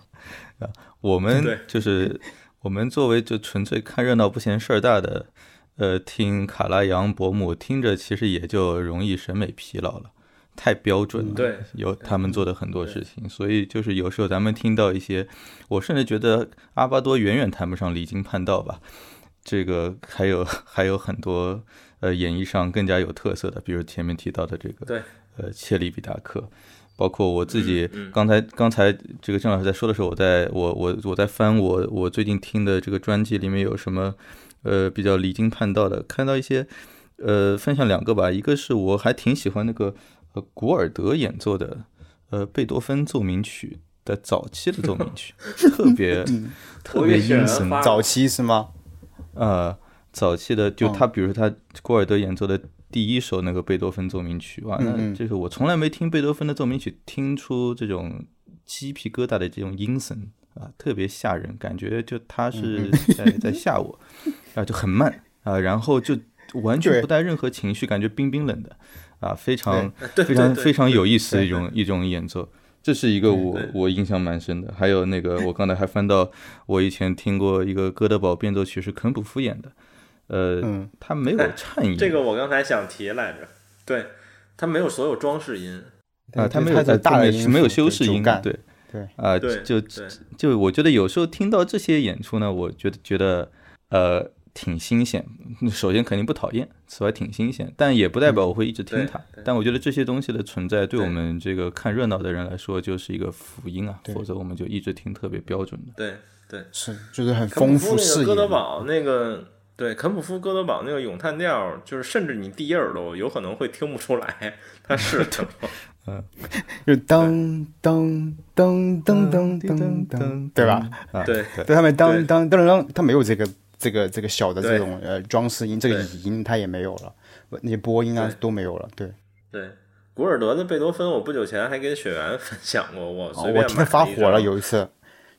啊。我们就是我们作为就纯粹看热闹不嫌事儿大的。呃，听卡拉扬、伯姆，听着其实也就容易审美疲劳了，太标准了。对，有他们做的很多事情，所以就是有时候咱们听到一些，我甚至觉得阿巴多远远谈不上离经叛道吧。这个还有还有很多呃演绎上更加有特色的，比如前面提到的这个，对，呃，切利比达克，包括我自己刚才刚才这个郑老师在说的时候，我在我我我在翻我我最近听的这个专辑里面有什么。呃，比较离经叛道的，看到一些，呃，分享两个吧。一个是我还挺喜欢那个呃古尔德演奏的呃贝多芬奏鸣曲的早期的奏鸣曲，特别特别阴森。早期是吗？呃，早期的就他，比如说他古尔德演奏的第一首那个贝多芬奏鸣曲，哇，那就是我从来没听贝多芬的奏鸣曲听出这种鸡皮疙瘩的这种阴森。啊，特别吓人，感觉就他是在在吓我，啊，就很慢啊，然后就完全不带任何情绪，感觉冰冰冷的，啊，非常非常非常有意思的一种一种演奏，这是一个我我印象蛮深的。还有那个，我刚才还翻到我以前听过一个哥德堡变奏曲，是肯普夫演的，呃，他没有颤音，这个我刚才想提来着，对他没有所有装饰音，啊，他没有在大音没有修饰音，对。对啊，就就我觉得有时候听到这些演出呢，我觉得觉得呃挺新鲜。首先肯定不讨厌，此外挺新鲜，但也不代表我会一直听它。但我觉得这些东西的存在，对我们这个看热闹的人来说，就是一个福音啊。否则我们就一直听特别标准的。对对是，就是很丰富视野。哥德堡那个对肯普夫哥德堡那个咏叹调，就是甚至你第一耳朵有可能会听不出来它是什么。嗯，就噔噔噔噔噔噔噔，对吧？对，对他们当当当当，它没有这个这个这个小的这种呃装饰音，这个语音它也没有了，那些播音啊都没有了。对。对，古尔德的贝多芬，我不久前还跟雪原分享过，我我听他发火了，有一次。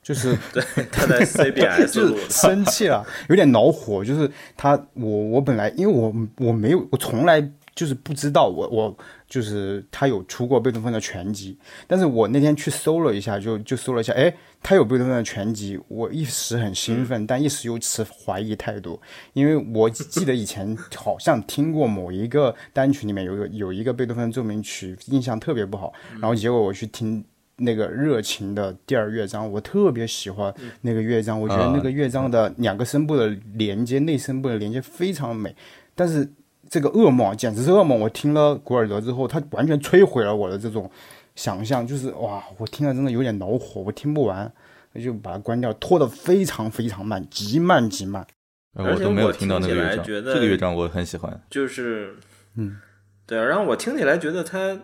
就是 对他在 CBS 录生气了，有点恼火，就是他我我本来因为我我没有我从来就是不知道我我。就是他有出过贝多芬的全集，但是我那天去搜了一下，就就搜了一下，哎，他有贝多芬的全集，我一时很兴奋，但一时又持怀疑态度，因为我记得以前好像听过某一个单曲里面有有一个贝多芬奏鸣曲，印象特别不好，然后结果我去听那个热情的第二乐章，我特别喜欢那个乐章，我觉得那个乐章的两个声部的连接，内声部的连接非常美，但是。这个噩梦简直是噩梦！我听了古尔德之后，他完全摧毁了我的这种想象，就是哇，我听了真的有点恼火，我听不完，我就把它关掉，拖得非常非常慢，极慢极慢。我都没有听到那个乐章，这个乐章我很喜欢。就是，嗯，对。然后我听起来觉得他，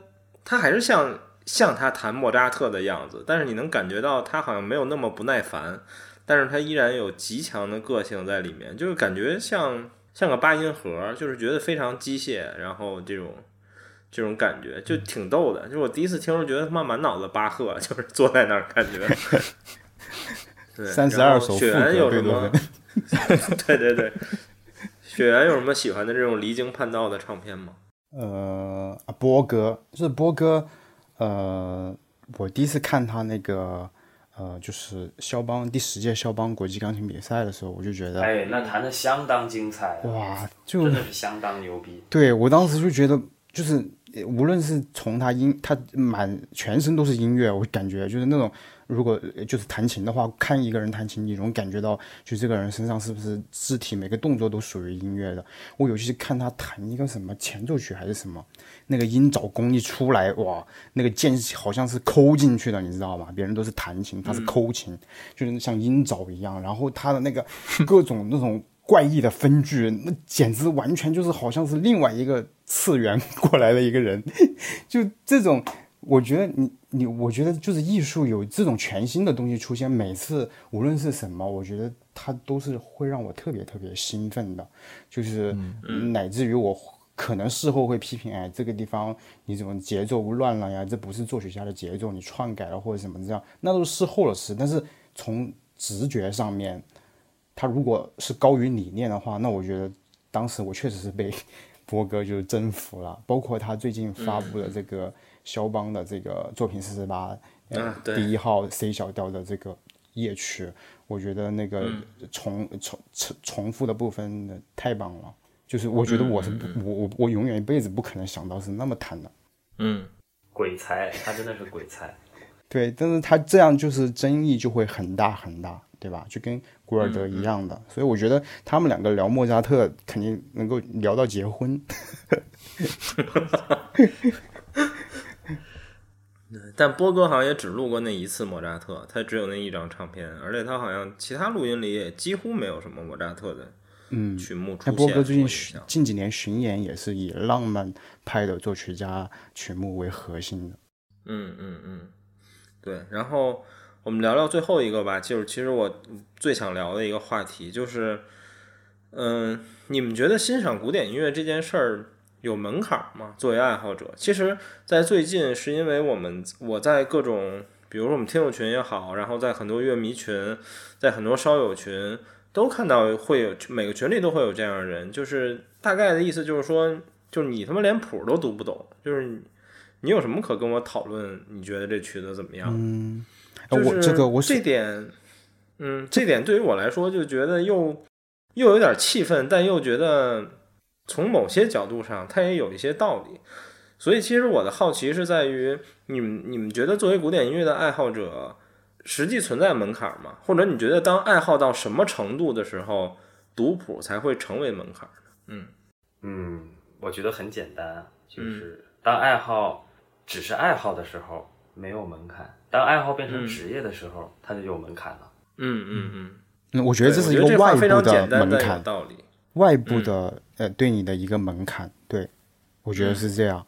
他还是像像他弹莫扎特的样子，但是你能感觉到他好像没有那么不耐烦，但是他依然有极强的个性在里面，就是感觉像。像个八音盒，就是觉得非常机械，然后这种这种感觉就挺逗的。就是我第一次听时候，觉得他妈满脑子巴赫，就是坐在那儿感觉。三十二首雪原有什么？对对对，雪原有什么喜欢的这种离经叛道的唱片吗？呃，波哥，就是波哥，呃，我第一次看他那个，呃，就是肖邦第十届肖邦国际钢琴比赛的时候，我就觉得，哎，那弹的相当精彩，哇，就真的是相当牛逼。对我当时就觉得，就是无论是从他音，他满全身都是音乐，我感觉就是那种。如果就是弹琴的话，看一个人弹琴，你能感觉到，就这个人身上是不是肢体每个动作都属于音乐的。我尤其是看他弹一个什么前奏曲还是什么，那个鹰爪功一出来，哇，那个键好像是抠进去的，你知道吗？别人都是弹琴，他是抠琴，就是像鹰爪一样。然后他的那个各种那种怪异的分句，那简直完全就是好像是另外一个次元过来的一个人，就这种。我觉得你你，我觉得就是艺术有这种全新的东西出现，每次无论是什么，我觉得它都是会让我特别特别兴奋的，就是乃至于我可能事后会批评，哎，这个地方你怎么节奏乱了呀？这不是作曲家的节奏，你篡改了或者什么这样，那都是事后的事。但是从直觉上面，他如果是高于理念的话，那我觉得当时我确实是被 波哥就是征服了，包括他最近发布的这个。肖邦的这个作品四十八，第一号 C 小调的这个夜曲，我觉得那个重重重重复的部分太棒了。就是我觉得我是不我我我永远一辈子不可能想到是那么弹的。嗯，鬼才，他真的是鬼才。对，但是他这样就是争议就会很大很大，对吧？就跟古尔德一样的。所以我觉得他们两个聊莫扎特肯定能够聊到结婚。但波哥好像也只录过那一次莫扎特，他只有那一张唱片，而且他好像其他录音里也几乎没有什么莫扎特的嗯曲目出现。波哥最近近几年巡演也是以浪漫派的作曲家曲目为核心的。嗯嗯嗯，对。然后我们聊聊最后一个吧，就是其实我最想聊的一个话题就是，嗯，你们觉得欣赏古典音乐这件事儿？有门槛吗？作为爱好者，其实，在最近是因为我们我在各种，比如说我们听友群也好，然后在很多乐迷群，在很多烧友群，都看到会有每个群里都会有这样的人，就是大概的意思就是说，就是你他妈连谱都读不懂，就是你有什么可跟我讨论？你觉得这曲子怎么样？嗯，我这个我这点，嗯，这点对于我来说就觉得又又有点气愤，但又觉得。从某些角度上，它也有一些道理，所以其实我的好奇是在于，你们你们觉得作为古典音乐的爱好者，实际存在门槛吗？或者你觉得当爱好到什么程度的时候，读谱才会成为门槛呢？嗯嗯，我觉得很简单，就是当爱好只是爱好的时候没有门槛，当爱好变成职业的时候，它就有门槛了。嗯嗯嗯，我觉得这是一个外部的门槛道理。外部的呃，对你的一个门槛，对我觉得是这样。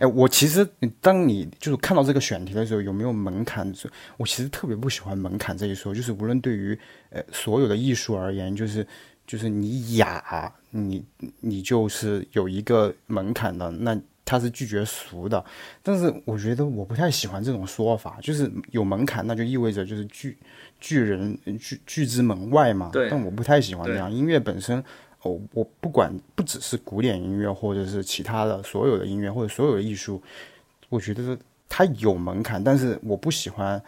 哎，我其实当你就是看到这个选题的时候，有没有门槛？我其实特别不喜欢门槛这一说，就是无论对于呃所有的艺术而言，就是就是你雅，你你就是有一个门槛的，那他是拒绝俗的。但是我觉得我不太喜欢这种说法，就是有门槛，那就意味着就是拒拒人拒拒之门外嘛。对。但我不太喜欢这样，音乐本身。哦，我不管，不只是古典音乐，或者是其他的所有的音乐，或者所有的艺术，我觉得它有门槛，但是我不喜欢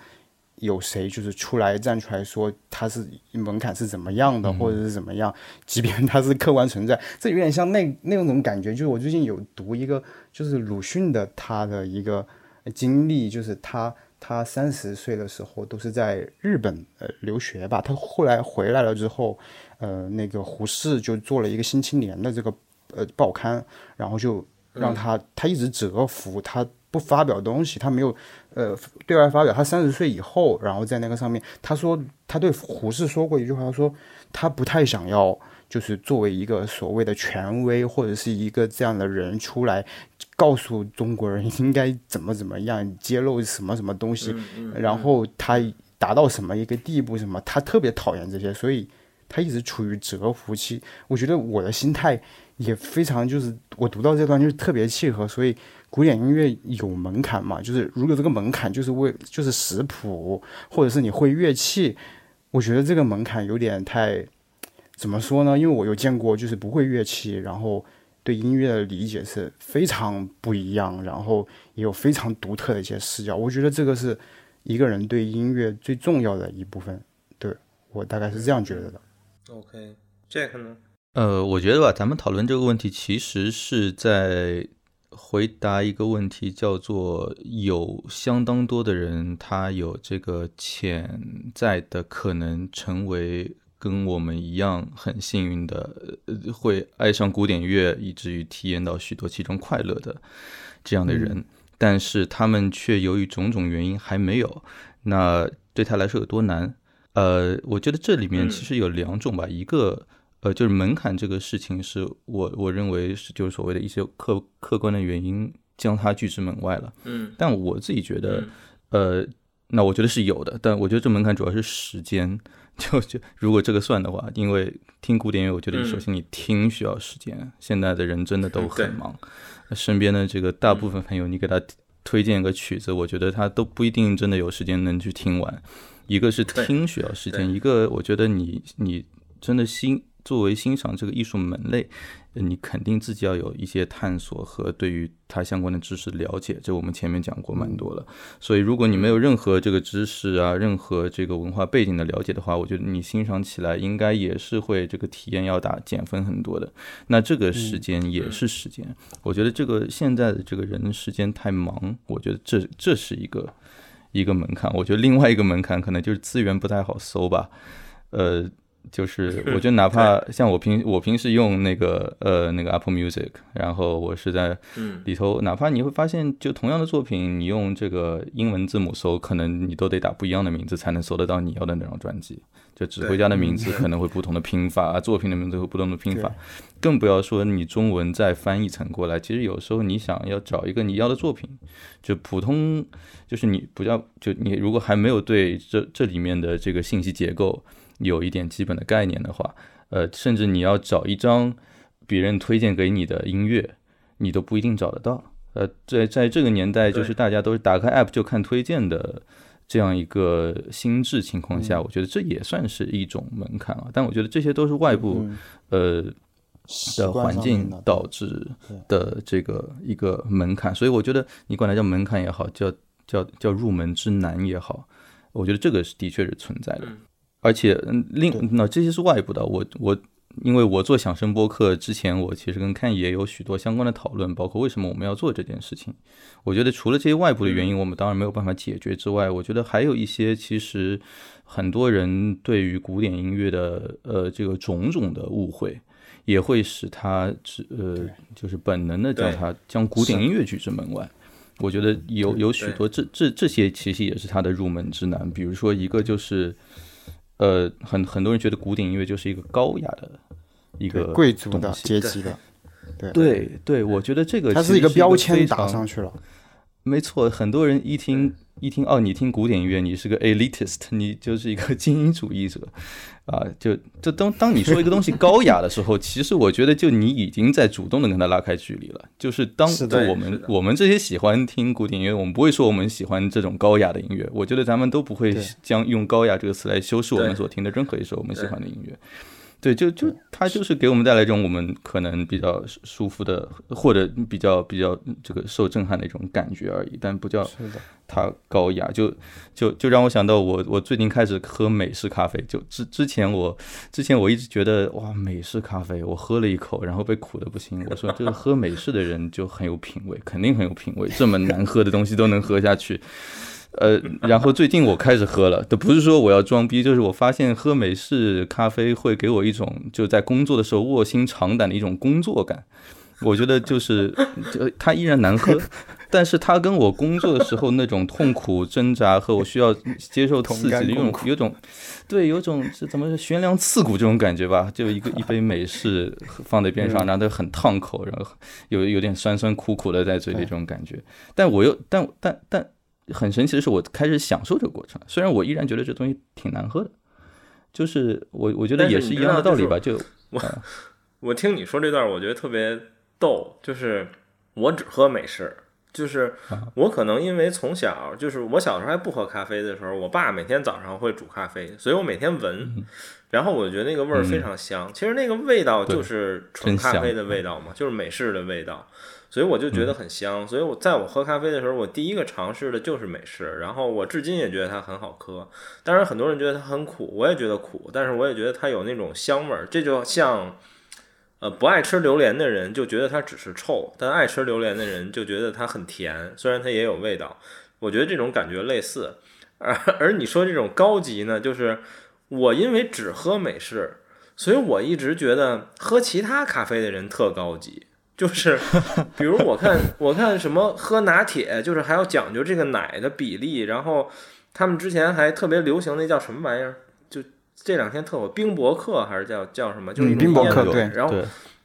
有谁就是出来站出来说它是门槛是怎么样的，或者是怎么样，即便它是客观存在，这有点像那那种感觉。就是我最近有读一个，就是鲁迅的他的一个经历，就是他他三十岁的时候都是在日本呃留学吧，他后来回来了之后。呃，那个胡适就做了一个《新青年》的这个呃报刊，然后就让他他一直蛰伏，他不发表东西，他没有呃对外发表。他三十岁以后，然后在那个上面，他说他对胡适说过一句话，他说他不太想要，就是作为一个所谓的权威或者是一个这样的人出来告诉中国人应该怎么怎么样，揭露什么什么东西，然后他达到什么一个地步，什么他特别讨厌这些，所以。他一直处于蛰伏期，我觉得我的心态也非常，就是我读到这段就是特别契合。所以古典音乐有门槛嘛？就是如果这个门槛就是为就是识谱，或者是你会乐器，我觉得这个门槛有点太怎么说呢？因为我有见过就是不会乐器，然后对音乐的理解是非常不一样，然后也有非常独特的一些视角。我觉得这个是一个人对音乐最重要的一部分。对我大概是这样觉得的。OK，Jack 呢？呃，我觉得吧，咱们讨论这个问题，其实是在回答一个问题，叫做有相当多的人，他有这个潜在的可能成为跟我们一样很幸运的，呃会爱上古典乐，以至于体验到许多其中快乐的这样的人，但是他们却由于种种原因还没有。那对他来说有多难？呃，我觉得这里面其实有两种吧，一个。呃，就是门槛这个事情，是我我认为是就是所谓的一些客客观的原因将它拒之门外了。嗯，但我自己觉得，呃，那我觉得是有的，但我觉得这门槛主要是时间。就就如果这个算的话，因为听古典乐，我觉得首先你听需要时间，现在的人真的都很忙，身边的这个大部分朋友，你给他推荐个曲子，我觉得他都不一定真的有时间能去听完。一个是听需要时间，一个我觉得你你真的欣。作为欣赏这个艺术门类，你肯定自己要有一些探索和对于它相关的知识了解，这我们前面讲过蛮多了。所以，如果你没有任何这个知识啊，任何这个文化背景的了解的话，我觉得你欣赏起来应该也是会这个体验要打减分很多的。那这个时间也是时间，我觉得这个现在的这个人时间太忙，我觉得这这是一个一个门槛。我觉得另外一个门槛可能就是资源不太好搜吧，呃。就是我觉得哪怕像我平我平时用那个呃那个 Apple Music，然后我是在里头，哪怕你会发现，就同样的作品，你用这个英文字母搜，可能你都得打不一样的名字才能搜得到你要的那张专辑。就指挥家的名字可能会不同的拼法，作品的名字会不同的拼法，更不要说你中文再翻译成过来。其实有时候你想要找一个你要的作品，就普通就是你不要就你如果还没有对这这里面的这个信息结构。有一点基本的概念的话，呃，甚至你要找一张别人推荐给你的音乐，你都不一定找得到。呃，在在这个年代，就是大家都是打开 App 就看推荐的这样一个心智情况下，我觉得这也算是一种门槛啊。但我觉得这些都是外部呃的环境导致的这个一个门槛，所以我觉得你管它叫门槛也好，叫叫叫入门之难也好，我觉得这个是的确是存在的。而且，另那这些是外部的。我我，因为我做响声播客之前，我其实跟看也有许多相关的讨论，包括为什么我们要做这件事情。我觉得除了这些外部的原因，我们当然没有办法解决之外，我觉得还有一些，其实很多人对于古典音乐的呃这个种种的误会，也会使他只呃就是本能的将他将古典音乐拒之门外。我觉得有有许多这这这些其实也是他的入门之难。比如说一个就是。呃，很很多人觉得古典音乐就是一个高雅的一个贵族的阶级的，对对对，我觉得这个它是一个标签打上去了。没错，很多人一听一听哦，你听古典音乐，你是个 elitist，你就是一个精英主义者 啊。就就当当你说一个东西高雅的时候，其实我觉得就你已经在主动的跟他拉开距离了。就是当我们我们这些喜欢听古典音乐，我们不会说我们喜欢这种高雅的音乐。我觉得咱们都不会将用高雅这个词来修饰我们所听的任何一首我们喜欢的音乐。对，就就它就是给我们带来一种我们可能比较舒服的，或者比较比较这个受震撼的一种感觉而已，但不叫它高雅。就就就让我想到我我最近开始喝美式咖啡，就之之前我之前我一直觉得哇美式咖啡，我喝了一口，然后被苦的不行。我说这个喝美式的人就很有品味，肯定很有品味，这么难喝的东西都能喝下去。呃，然后最近我开始喝了，都不是说我要装逼，就是我发现喝美式咖啡会给我一种就在工作的时候卧薪尝胆的一种工作感。我觉得就是，就它依然难喝，但是它跟我工作的时候那种痛苦挣扎和我需要接受刺激的有种有种，对，有种是怎么悬梁刺骨这种感觉吧？就一个一杯美式放在边上，然后很烫口，然后有有点酸酸苦苦的在嘴里这种感觉。但我又但但但。很神奇的是，我开始享受这个过程。虽然我依然觉得这东西挺难喝的，就是我我觉得也是一样的道理吧。就我我听你说这段，我觉得特别逗。就是我只喝美式，就是我可能因为从小就是我小时候还不喝咖啡的时候，我爸每天早上会煮咖啡，所以我每天闻，然后我觉得那个味儿非常香。其实那个味道就是纯咖啡的味道嘛，就是美式的味道，所以我就觉得很香。所以我在我喝咖啡的时候，我第一个尝试的就是美式，然后我至今也觉得它很好喝。当然很多人觉得它很苦，我也觉得苦，但是我也觉得它有那种香味儿。这就像。呃，不爱吃榴莲的人就觉得它只是臭，但爱吃榴莲的人就觉得它很甜，虽然它也有味道。我觉得这种感觉类似。而而你说这种高级呢，就是我因为只喝美式，所以我一直觉得喝其他咖啡的人特高级。就是比如我看我看什么喝拿铁，就是还要讲究这个奶的比例，然后他们之前还特别流行那叫什么玩意儿？就这两天特火冰博客还是叫叫什么？就是冰博客对，然后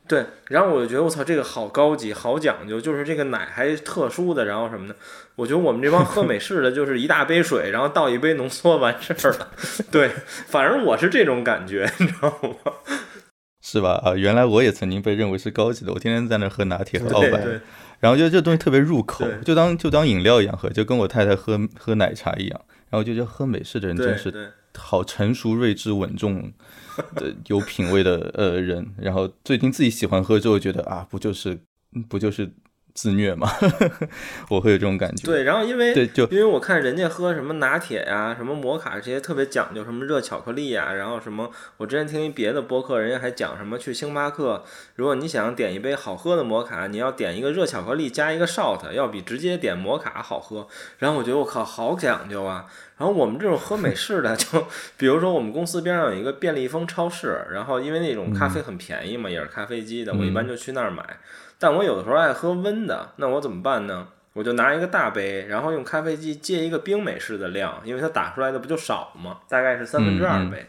对，然后我就觉得我操，这个好高级，好讲究，就是这个奶还特殊的，然后什么的。我觉得我们这帮喝美式的，就是一大杯水，然后倒一杯浓缩完事儿了。对，反正我是这种感觉，你知道吗？是吧？啊，原来我也曾经被认为是高级的，我天天在那喝拿铁和澳白，然后觉得这东西特别入口，就当就当饮料一样喝，就跟我太太喝喝奶茶一样。然后就觉得喝美式的人真是。好成熟、睿智、稳重的、有品味的呃人，然后最近自己喜欢喝之后，觉得啊，不就是不就是自虐吗？我会有这种感觉。对，然后因为对，就因为我看人家喝什么拿铁呀、什么摩卡这些特别讲究，什么热巧克力呀，然后什么，我之前听一别的播客，人家还讲什么去星巴克，如果你想点一杯好喝的摩卡，你要点一个热巧克力加一个 shot，要比直接点摩卡好喝。然后我觉得我靠，好讲究啊。然后我们这种喝美式的，就比如说我们公司边上有一个便利蜂超市，然后因为那种咖啡很便宜嘛，也是咖啡机的，我一般就去那儿买。但我有的时候爱喝温的，那我怎么办呢？我就拿一个大杯，然后用咖啡机接一个冰美式的量，因为它打出来的不就少吗？大概是三分之二杯，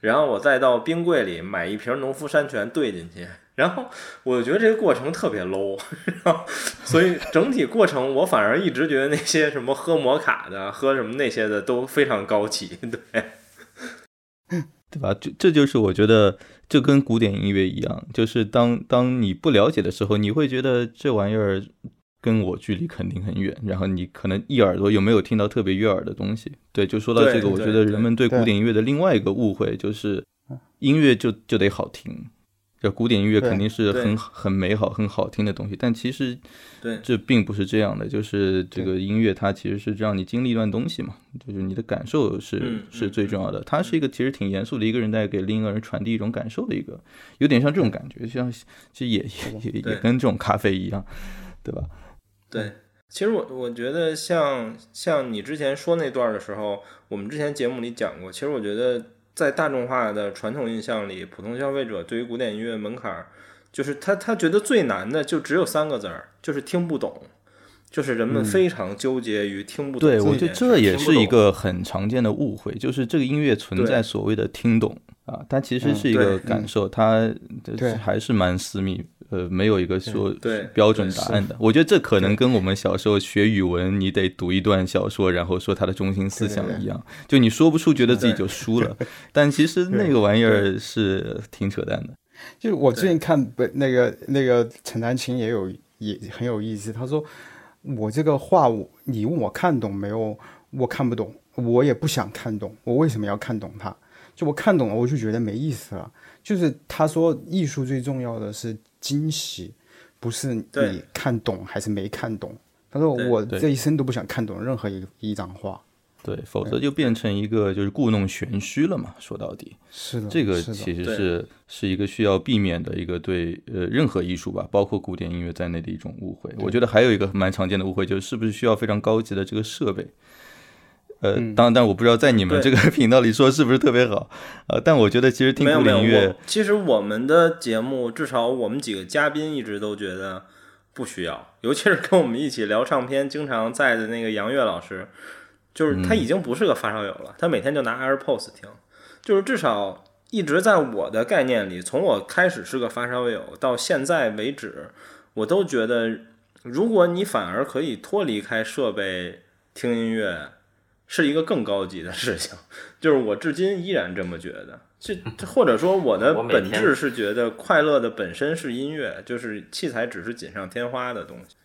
然后我再到冰柜里买一瓶农夫山泉兑进去。然后我就觉得这个过程特别 low，然后所以整体过程我反而一直觉得那些什么喝摩卡的、喝什么那些的都非常高级，对，对吧？这这就是我觉得就跟古典音乐一样，就是当当你不了解的时候，你会觉得这玩意儿跟我距离肯定很远，然后你可能一耳朵有没有听到特别悦耳的东西。对，就说到这个，我觉得人们对古典音乐的另外一个误会就是音乐就就得好听。这古典音乐肯定是很很美好、很好听的东西，但其实，对，这并不是这样的。就是这个音乐，它其实是让你经历一段东西嘛，就是你的感受是是最重要的。它是一个其实挺严肃的一个人在给另一个人传递一种感受的一个，有点像这种感觉，像其实也也也跟这种咖啡一样，对吧？对，其实我我觉得像像你之前说那段的时候，我们之前节目里讲过，其实我觉得。在大众化的传统印象里，普通消费者对于古典音乐门槛，就是他他觉得最难的就只有三个字儿，就是听不懂，就是人们非常纠结于听不懂。对，我觉得这也是一个很常见的误会，就是这个音乐存在所谓的听懂啊，它其实是一个感受，它还是蛮私密。呃，没有一个说标准答案的。我觉得这可能跟我们小时候学语文，你得读一段小说，然后说它的中心思想一样。就你说不出，觉得自己就输了。但其实那个玩意儿是挺扯淡的。就我最近看不那个那个陈丹青也有也很有意思。他说我这个话，我你问我看懂没有？我看不懂，我也不想看懂。我为什么要看懂它？就我看懂了，我就觉得没意思了。就是他说艺术最重要的是。惊喜，不是你看懂还是没看懂。他说：“我这一生都不想看懂任何一一张画，对，否则就变成一个就是故弄玄虚了嘛。说到底，是的，这个其实是是一个需要避免的一个对呃任何艺术吧，包括古典音乐在内的一种误会。我觉得还有一个蛮常见的误会，就是是不是需要非常高级的这个设备。”呃，当然，但我不知道在你们这个 频道里说是不是特别好，呃，但我觉得其实听古典音乐，其实我们的节目至少我们几个嘉宾一直都觉得不需要，尤其是跟我们一起聊唱片经常在的那个杨岳老师，就是他已经不是个发烧友了，他每天就拿 AirPods 听，就是至少一直在我的概念里，从我开始是个发烧友到现在为止，我都觉得，如果你反而可以脱离开设备听音乐。是一个更高级的事情，就是我至今依然这么觉得。这或者说我的本质是觉得快乐的本身是音乐，就是器材只是锦上添花的东西。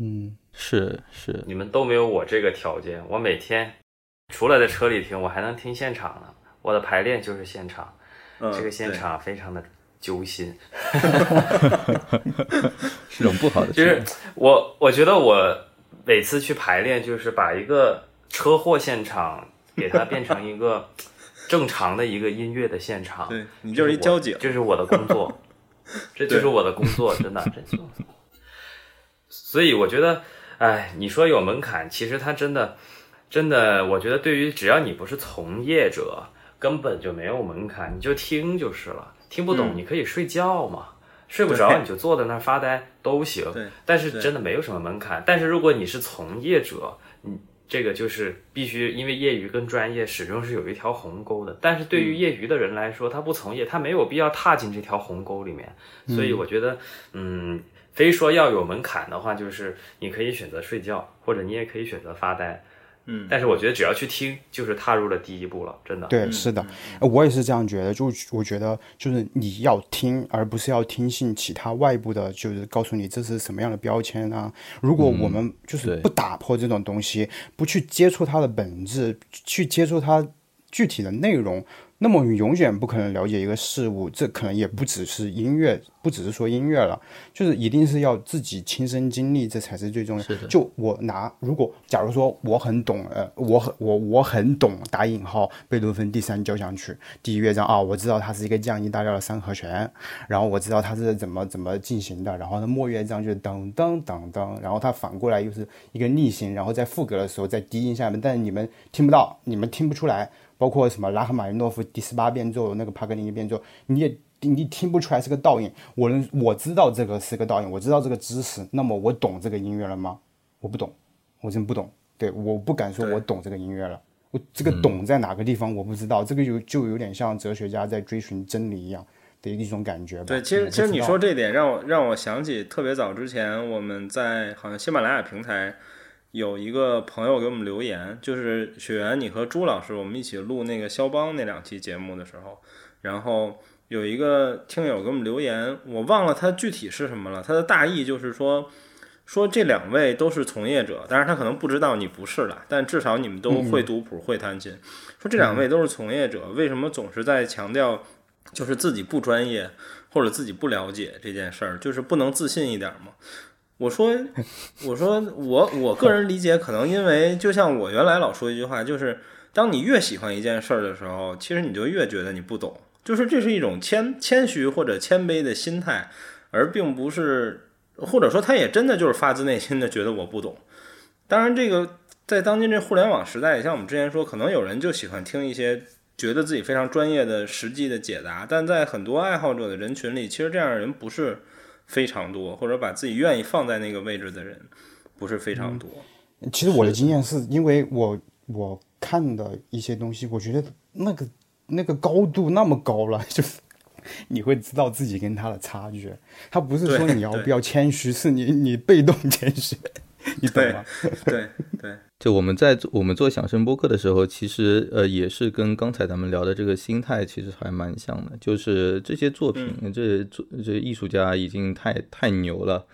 嗯，是是，你们都没有我这个条件。我每天除了在车里听，我还能听现场呢。我的排练就是现场，这个现场非常的揪心，是种不好的。就是我，我觉得我每次去排练，就是把一个车祸现场给它变成一个正常的一个音乐的现场。对你就是一交警，这是我的工作，这就是我的工作，真的。所以我觉得。哎，你说有门槛，其实它真的，真的，我觉得对于只要你不是从业者，根本就没有门槛，你就听就是了。听不懂你可以睡觉嘛，睡不着你就坐在那儿发呆都行。但是真的没有什么门槛。但是如果你是从业者，你这个就是必须，因为业余跟专业始终是有一条鸿沟的。但是对于业余的人来说，他不从业，他没有必要踏进这条鸿沟里面。所以我觉得，嗯。非说要有门槛的话，就是你可以选择睡觉，或者你也可以选择发呆，嗯。但是我觉得只要去听，就是踏入了第一步了，真的。对，是的，我也是这样觉得。就我觉得，就是你要听，而不是要听信其他外部的，就是告诉你这是什么样的标签啊。如果我们就是不打破这种东西，不去接触它的本质，去接触它具体的内容。那么你永远不可能了解一个事物，这可能也不只是音乐，不只是说音乐了，就是一定是要自己亲身经历，这才是最重要。就我拿，如果假如说我很懂，呃，我很我我很懂打引号贝多芬第三交响曲第一乐章啊，我知道它是一个降 E 大调的三和弦，然后我知道它是怎么怎么进行的，然后呢末乐章就是噔噔噔噔，然后它反过来又是一个逆行，然后在副歌的时候在低音下面，但是你们听不到，你们听不出来。包括什么拉赫玛尼诺夫第十八变奏那个帕格尼尼变奏，你也你听不出来是个倒影。我能我知道这个是个倒影，我知道这个知识，那么我懂这个音乐了吗？我不懂，我真不懂。对，我不敢说我懂这个音乐了。我这个懂在哪个地方我不知道。这个就就有点像哲学家在追寻真理一样的一种感觉。对，其实其实你说这点让我让我想起特别早之前我们在好像喜马拉雅平台。有一个朋友给我们留言，就是雪原，你和朱老师我们一起录那个肖邦那两期节目的时候，然后有一个听友给我们留言，我忘了他具体是什么了。他的大意就是说，说这两位都是从业者，但是他可能不知道你不是了，但至少你们都会读谱会弹琴。说这两位都是从业者，为什么总是在强调就是自己不专业或者自己不了解这件事儿，就是不能自信一点吗？我说，我说，我我个人理解，可能因为就像我原来老说一句话，就是当你越喜欢一件事儿的时候，其实你就越觉得你不懂，就是这是一种谦谦虚或者谦卑的心态，而并不是，或者说他也真的就是发自内心的觉得我不懂。当然，这个在当今这互联网时代，像我们之前说，可能有人就喜欢听一些觉得自己非常专业的实际的解答，但在很多爱好者的人群里，其实这样的人不是。非常多，或者把自己愿意放在那个位置的人，不是非常多。其实我的经验是因为我我看的一些东西，我觉得那个那个高度那么高了，就是你会知道自己跟他的差距。他不是说你要不要谦虚，是你你被动谦虚。你懂吗？对对，就我们在我们做响声播客的时候，其实呃也是跟刚才咱们聊的这个心态其实还蛮像的，就是这些作品，这作这艺术家已经太太牛了，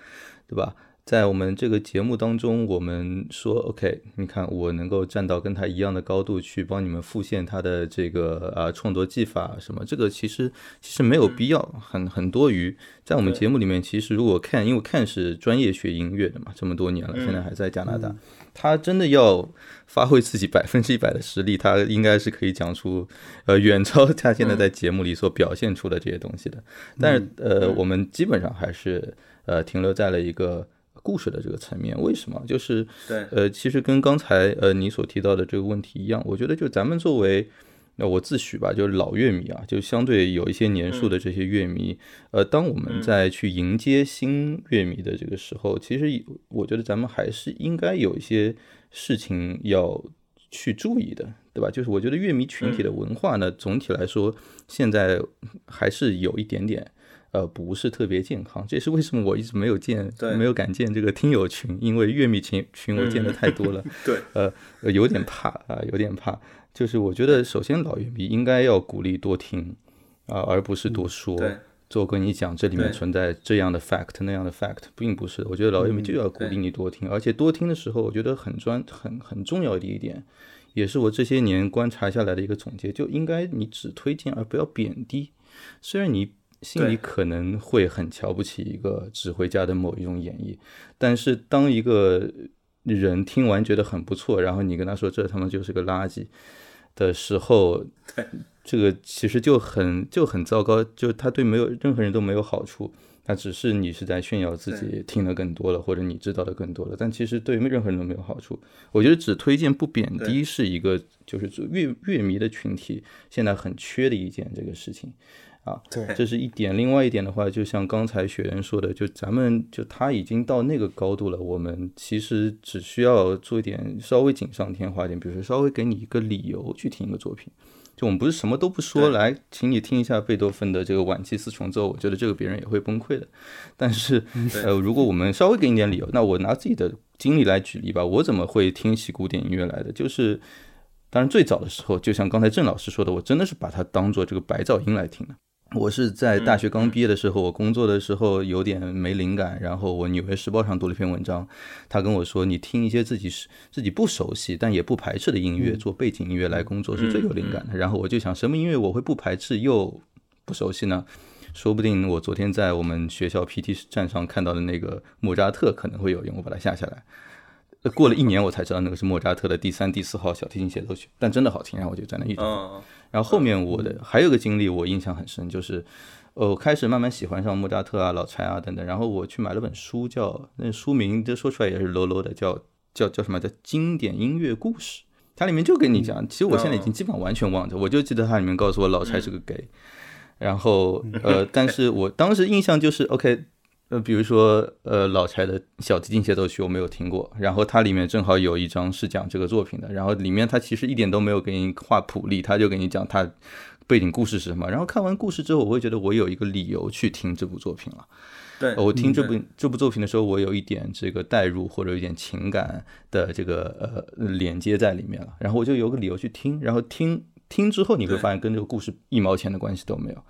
对吧？在我们这个节目当中，我们说 OK，你看我能够站到跟他一样的高度去帮你们复现他的这个啊创作技法什么，这个其实其实没有必要，很很多余。在我们节目里面，其实如果看，因为看是专业学音乐的嘛，这么多年了，现在还在加拿大，他真的要发挥自己 百分之一百的实力，他应该是可以讲出呃远超他现在在节目里所表现出的这些东西的。但是呃，我们基本上还是呃停留在了一个。故事的这个层面，为什么？就是对，呃，其实跟刚才呃你所提到的这个问题一样，我觉得就咱们作为，那我自诩吧，就是老乐迷啊，就相对有一些年数的这些乐迷，呃，当我们在去迎接新乐迷的这个时候，其实我觉得咱们还是应该有一些事情要去注意的，对吧？就是我觉得乐迷群体的文化呢，总体来说现在还是有一点点。呃，不是特别健康，这也是为什么我一直没有建，没有敢建这个听友群，因为乐迷群群我建的太多了。对，呃，有点怕啊，有点怕。就是我觉得，首先老乐迷应该要鼓励多听啊，而不是多说。对做跟你讲这里面存在这样的 fact 那样的 fact，并不是。我觉得老乐迷就要鼓励你多听，而且多听的时候，我觉得很专很很重要的一点，也是我这些年观察下来的一个总结，就应该你只推荐而不要贬低。虽然你心里可能会很瞧不起一个指挥家的某一种演绎，但是当一个人听完觉得很不错，然后你跟他说这他妈就是个垃圾的时候，这个其实就很就很糟糕，就他对没有任何人都没有好处，他只是你是在炫耀自己听得更多了，或者你知道的更多了，但其实对任何人都没有好处。我觉得只推荐不贬低是一个就是乐乐迷的群体现在很缺的一件这个事情。啊，对这是一点。另外一点的话，就像刚才雪人说的，就咱们就他已经到那个高度了，我们其实只需要做一点稍微锦上添花一点，比如说稍微给你一个理由去听一个作品。就我们不是什么都不说，来，请你听一下贝多芬的这个晚期四重奏，我觉得这个别人也会崩溃的。但是，呃，如果我们稍微给你点理由，那我拿自己的经历来举例吧，我怎么会听起古典音乐来的？就是，当然最早的时候，就像刚才郑老师说的，我真的是把它当做这个白噪音来听的。我是在大学刚毕业的时候，我工作的时候有点没灵感，然后我《纽约时报》上读了一篇文章，他跟我说，你听一些自己是自己不熟悉但也不排斥的音乐，做背景音乐来工作是最有灵感的。然后我就想，什么音乐我会不排斥又不熟悉呢？说不定我昨天在我们学校 PT 站上看到的那个莫扎特可能会有用，我把它下下来。呃过了一年我才知道那个是莫扎特的第三、第四号小提琴协奏曲，但真的好听，然后我就在那一直放。嗯，然后后面我的还有个经历我印象很深，就是呃我开始慢慢喜欢上莫扎特啊、老柴啊等等，然后我去买了本书叫，那书名这说出来也是 low low 的，叫叫叫什么？叫经典音乐故事。它里面就跟你讲，其实我现在已经基本上完全忘掉，我就记得它里面告诉我老柴是个 gay，然后呃，但是我当时印象就是 OK，呃，比如说呃老柴的小提琴协奏曲我没有听过，然后它里面正好有一章是讲这个作品的，然后里面它其实一点都没有给你画谱例，他就给你讲它背景故事是什么，然后看完故事之后，我会觉得我有一个理由去听这部作品了。对，我听这部这部作品的时候，我有一点这个代入或者有一点情感的这个呃连接在里面了，然后我就有个理由去听，然后听听之后，你会发现跟这个故事一毛钱的关系都没有。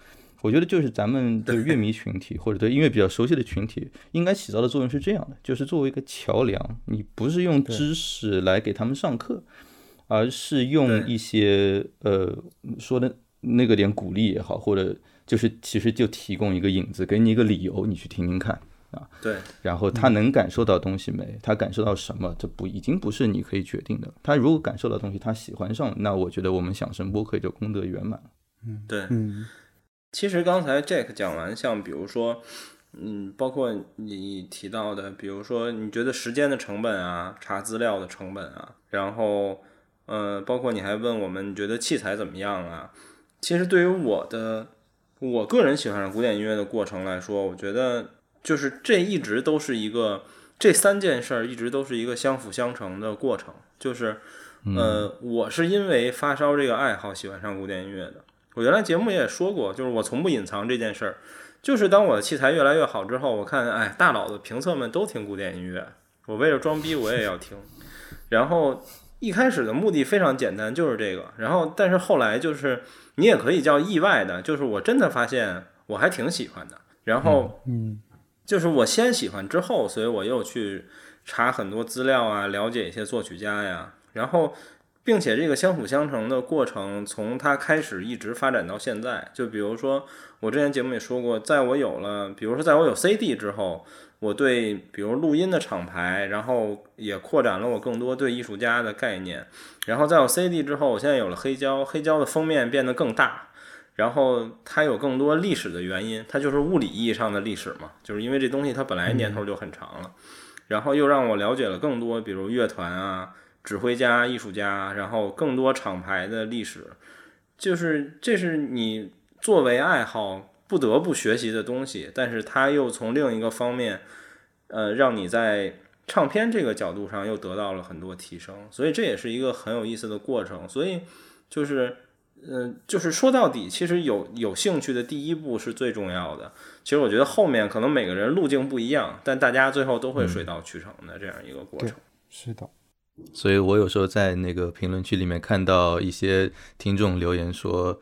我觉得就是咱们对乐迷群体或者对音乐比较熟悉的群体，应该起到的作用是这样的，就是作为一个桥梁，你不是用知识来给他们上课，而是用一些呃说的那个点鼓励也好，或者就是其实就提供一个引子，给你一个理由，你去听听看啊。对，然后他能感受到东西没？他感受到什么？这不已经不是你可以决定的。他如果感受到东西，他喜欢上，那我觉得我们响声播客就功德圆满嗯。对，嗯其实刚才 Jack 讲完，像比如说，嗯，包括你提到的，比如说你觉得时间的成本啊，查资料的成本啊，然后，呃，包括你还问我们你觉得器材怎么样啊？其实对于我的，我个人喜欢上古典音乐的过程来说，我觉得就是这一直都是一个这三件事儿一直都是一个相辅相成的过程，就是，呃，我是因为发烧这个爱好喜欢上古典音乐的。我原来节目也说过，就是我从不隐藏这件事儿。就是当我的器材越来越好之后，我看哎，大佬的评测们都听古典音乐，我为了装逼我也要听。然后一开始的目的非常简单，就是这个。然后但是后来就是你也可以叫意外的，就是我真的发现我还挺喜欢的。然后嗯就是我先喜欢之后，所以我又去查很多资料啊，了解一些作曲家呀，然后。并且这个相辅相成的过程，从它开始一直发展到现在。就比如说，我之前节目也说过，在我有了，比如说在我有 CD 之后，我对比如录音的厂牌，然后也扩展了我更多对艺术家的概念。然后在我 CD 之后，我现在有了黑胶，黑胶的封面变得更大，然后它有更多历史的原因，它就是物理意义上的历史嘛，就是因为这东西它本来年头就很长了，然后又让我了解了更多，比如乐团啊。指挥家、艺术家，然后更多厂牌的历史，就是这是你作为爱好不得不学习的东西，但是它又从另一个方面，呃，让你在唱片这个角度上又得到了很多提升，所以这也是一个很有意思的过程。所以就是，嗯、就是说到底，其实有有兴趣的第一步是最重要的。其实我觉得后面可能每个人路径不一样，但大家最后都会水到渠成的这样一个过程。是的，所以我有时候在那个评论区里面看到一些听众留言说，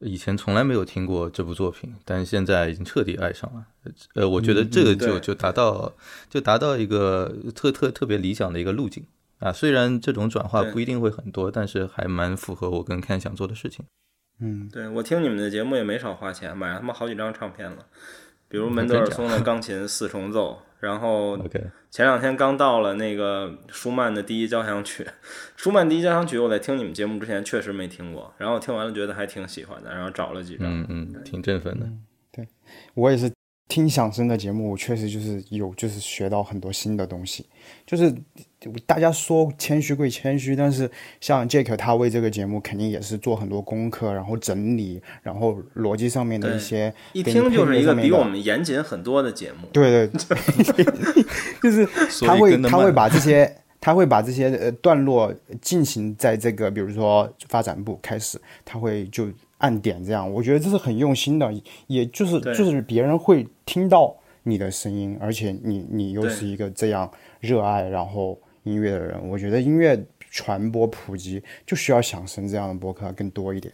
以前从来没有听过这部作品，但是现在已经彻底爱上了。呃，我觉得这个就对就达到就达到一个特特特别理想的一个路径啊。虽然这种转化不一定会很多，但是还蛮符合我跟 Ken 想做的事情。嗯，对我听你们的节目也没少花钱，买了他妈好几张唱片了，比如门德尔松的钢琴四重奏，然后前两天刚到了那个舒曼的第一交响曲，舒曼第一交响曲我在听你们节目之前确实没听过，然后听完了觉得还挺喜欢的，然后找了几张。嗯嗯，挺振奋的。对我也是听响声的节目，我确实就是有就是学到很多新的东西。就是大家说谦虚归谦虚，但是像 Jake 他为这个节目肯定也是做很多功课，然后整理，然后逻辑上面的一些一听就是一个比我们严谨很多的节目。对对，就是他会他会把这些他会把这些呃段落进行在这个比如说发展部开始，他会就按点这样，我觉得这是很用心的，也就是就是别人会听到你的声音，而且你你又是一个这样热爱然后音乐的人，我觉得音乐传播普及就需要响声这样的博客更多一点。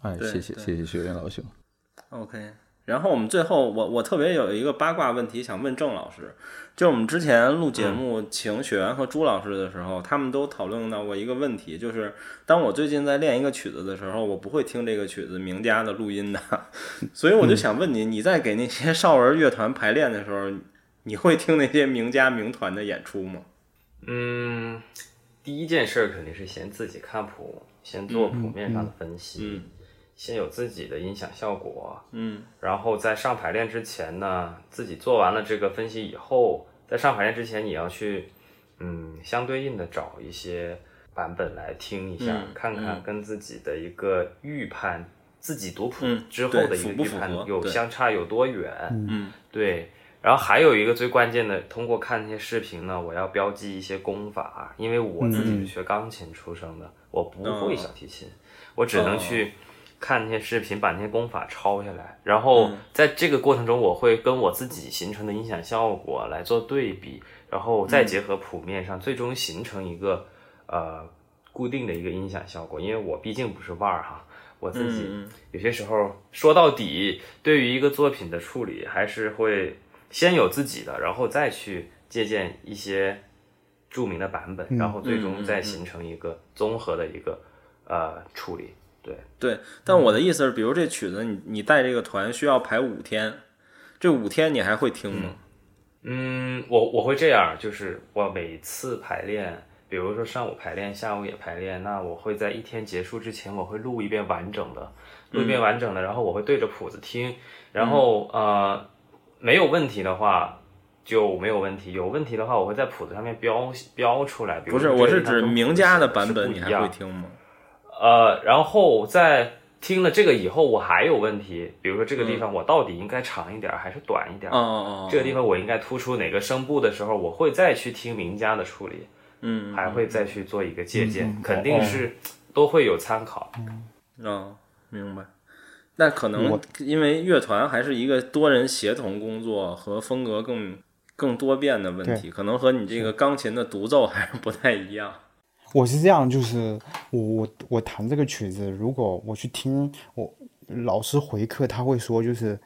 哎，谢谢谢谢学院老兄。OK，然后我们最后，我我特别有一个八卦问题想问郑老师，就我们之前录节目请雪原和朱老师的时候，他们都讨论到过一个问题，就是当我最近在练一个曲子的时候，我不会听这个曲子名家的录音的，所以我就想问你，你在给那些少儿乐团排练的时候，你会听那些名家名团的演出吗？嗯，第一件事儿肯定是先自己看谱，先做谱面上的分析，嗯。先有自己的音响效果，嗯。然后在上排练之前呢，自己做完了这个分析以后，在上排练之前，你要去嗯相对应的找一些版本来听一下，嗯看看跟自己的一个预判，自己读谱嗯之后的一个预判有相差有多远。嗯。对，然后还有一个最关键的，通过看那些视频呢，我要标记一些功法，因为我自己是学钢琴出生的，我不会小提琴，我只能去看那些视频，把那些功法抄下来，然后在这个过程中，我会跟我自己形成的音响效果来做对比，然后再结合谱面上，最终形成一个呃固定的一个音响效果。因为我毕竟不是腕儿哈，我自己嗯。有些时候说到底，对于一个作品的处理，还是会先有自己的，然后再去借鉴一些著名的版本，然后最终再形成一个综合的一个呃处理。对，对，但我的意思是，比如这曲子你你带这个团需要排五天，这五天你还会听吗？嗯，我我会这样，就是我每次排练，比如说上午排练，下午也排练，那我会在一天结束之前，我会录一遍完整的，录一遍完整的，然后我会对着谱子听，然后呃没有问题的话就没有问题，有问题的话我会在谱子上面标标出来。比如不是，我是指名家的版本，你还不一样会听吗？呃，然后在听了这个以后，我还有问题，比如说这个地方我到底应该长一点儿还是短一点儿？哦哦哦，这个地方我应该突出哪个声部的时候，我会再去听名家的处理，嗯，还会再去做一个借鉴，嗯肯定是都会有参考。哦，明白。那可能我因为乐团还是一个多人协同工作和风格更更多变的问题，可能和你这个钢琴的独奏还是不太一样。我是这样，就是我我我弹这个曲子，如果我去听我老师回课，他会说就是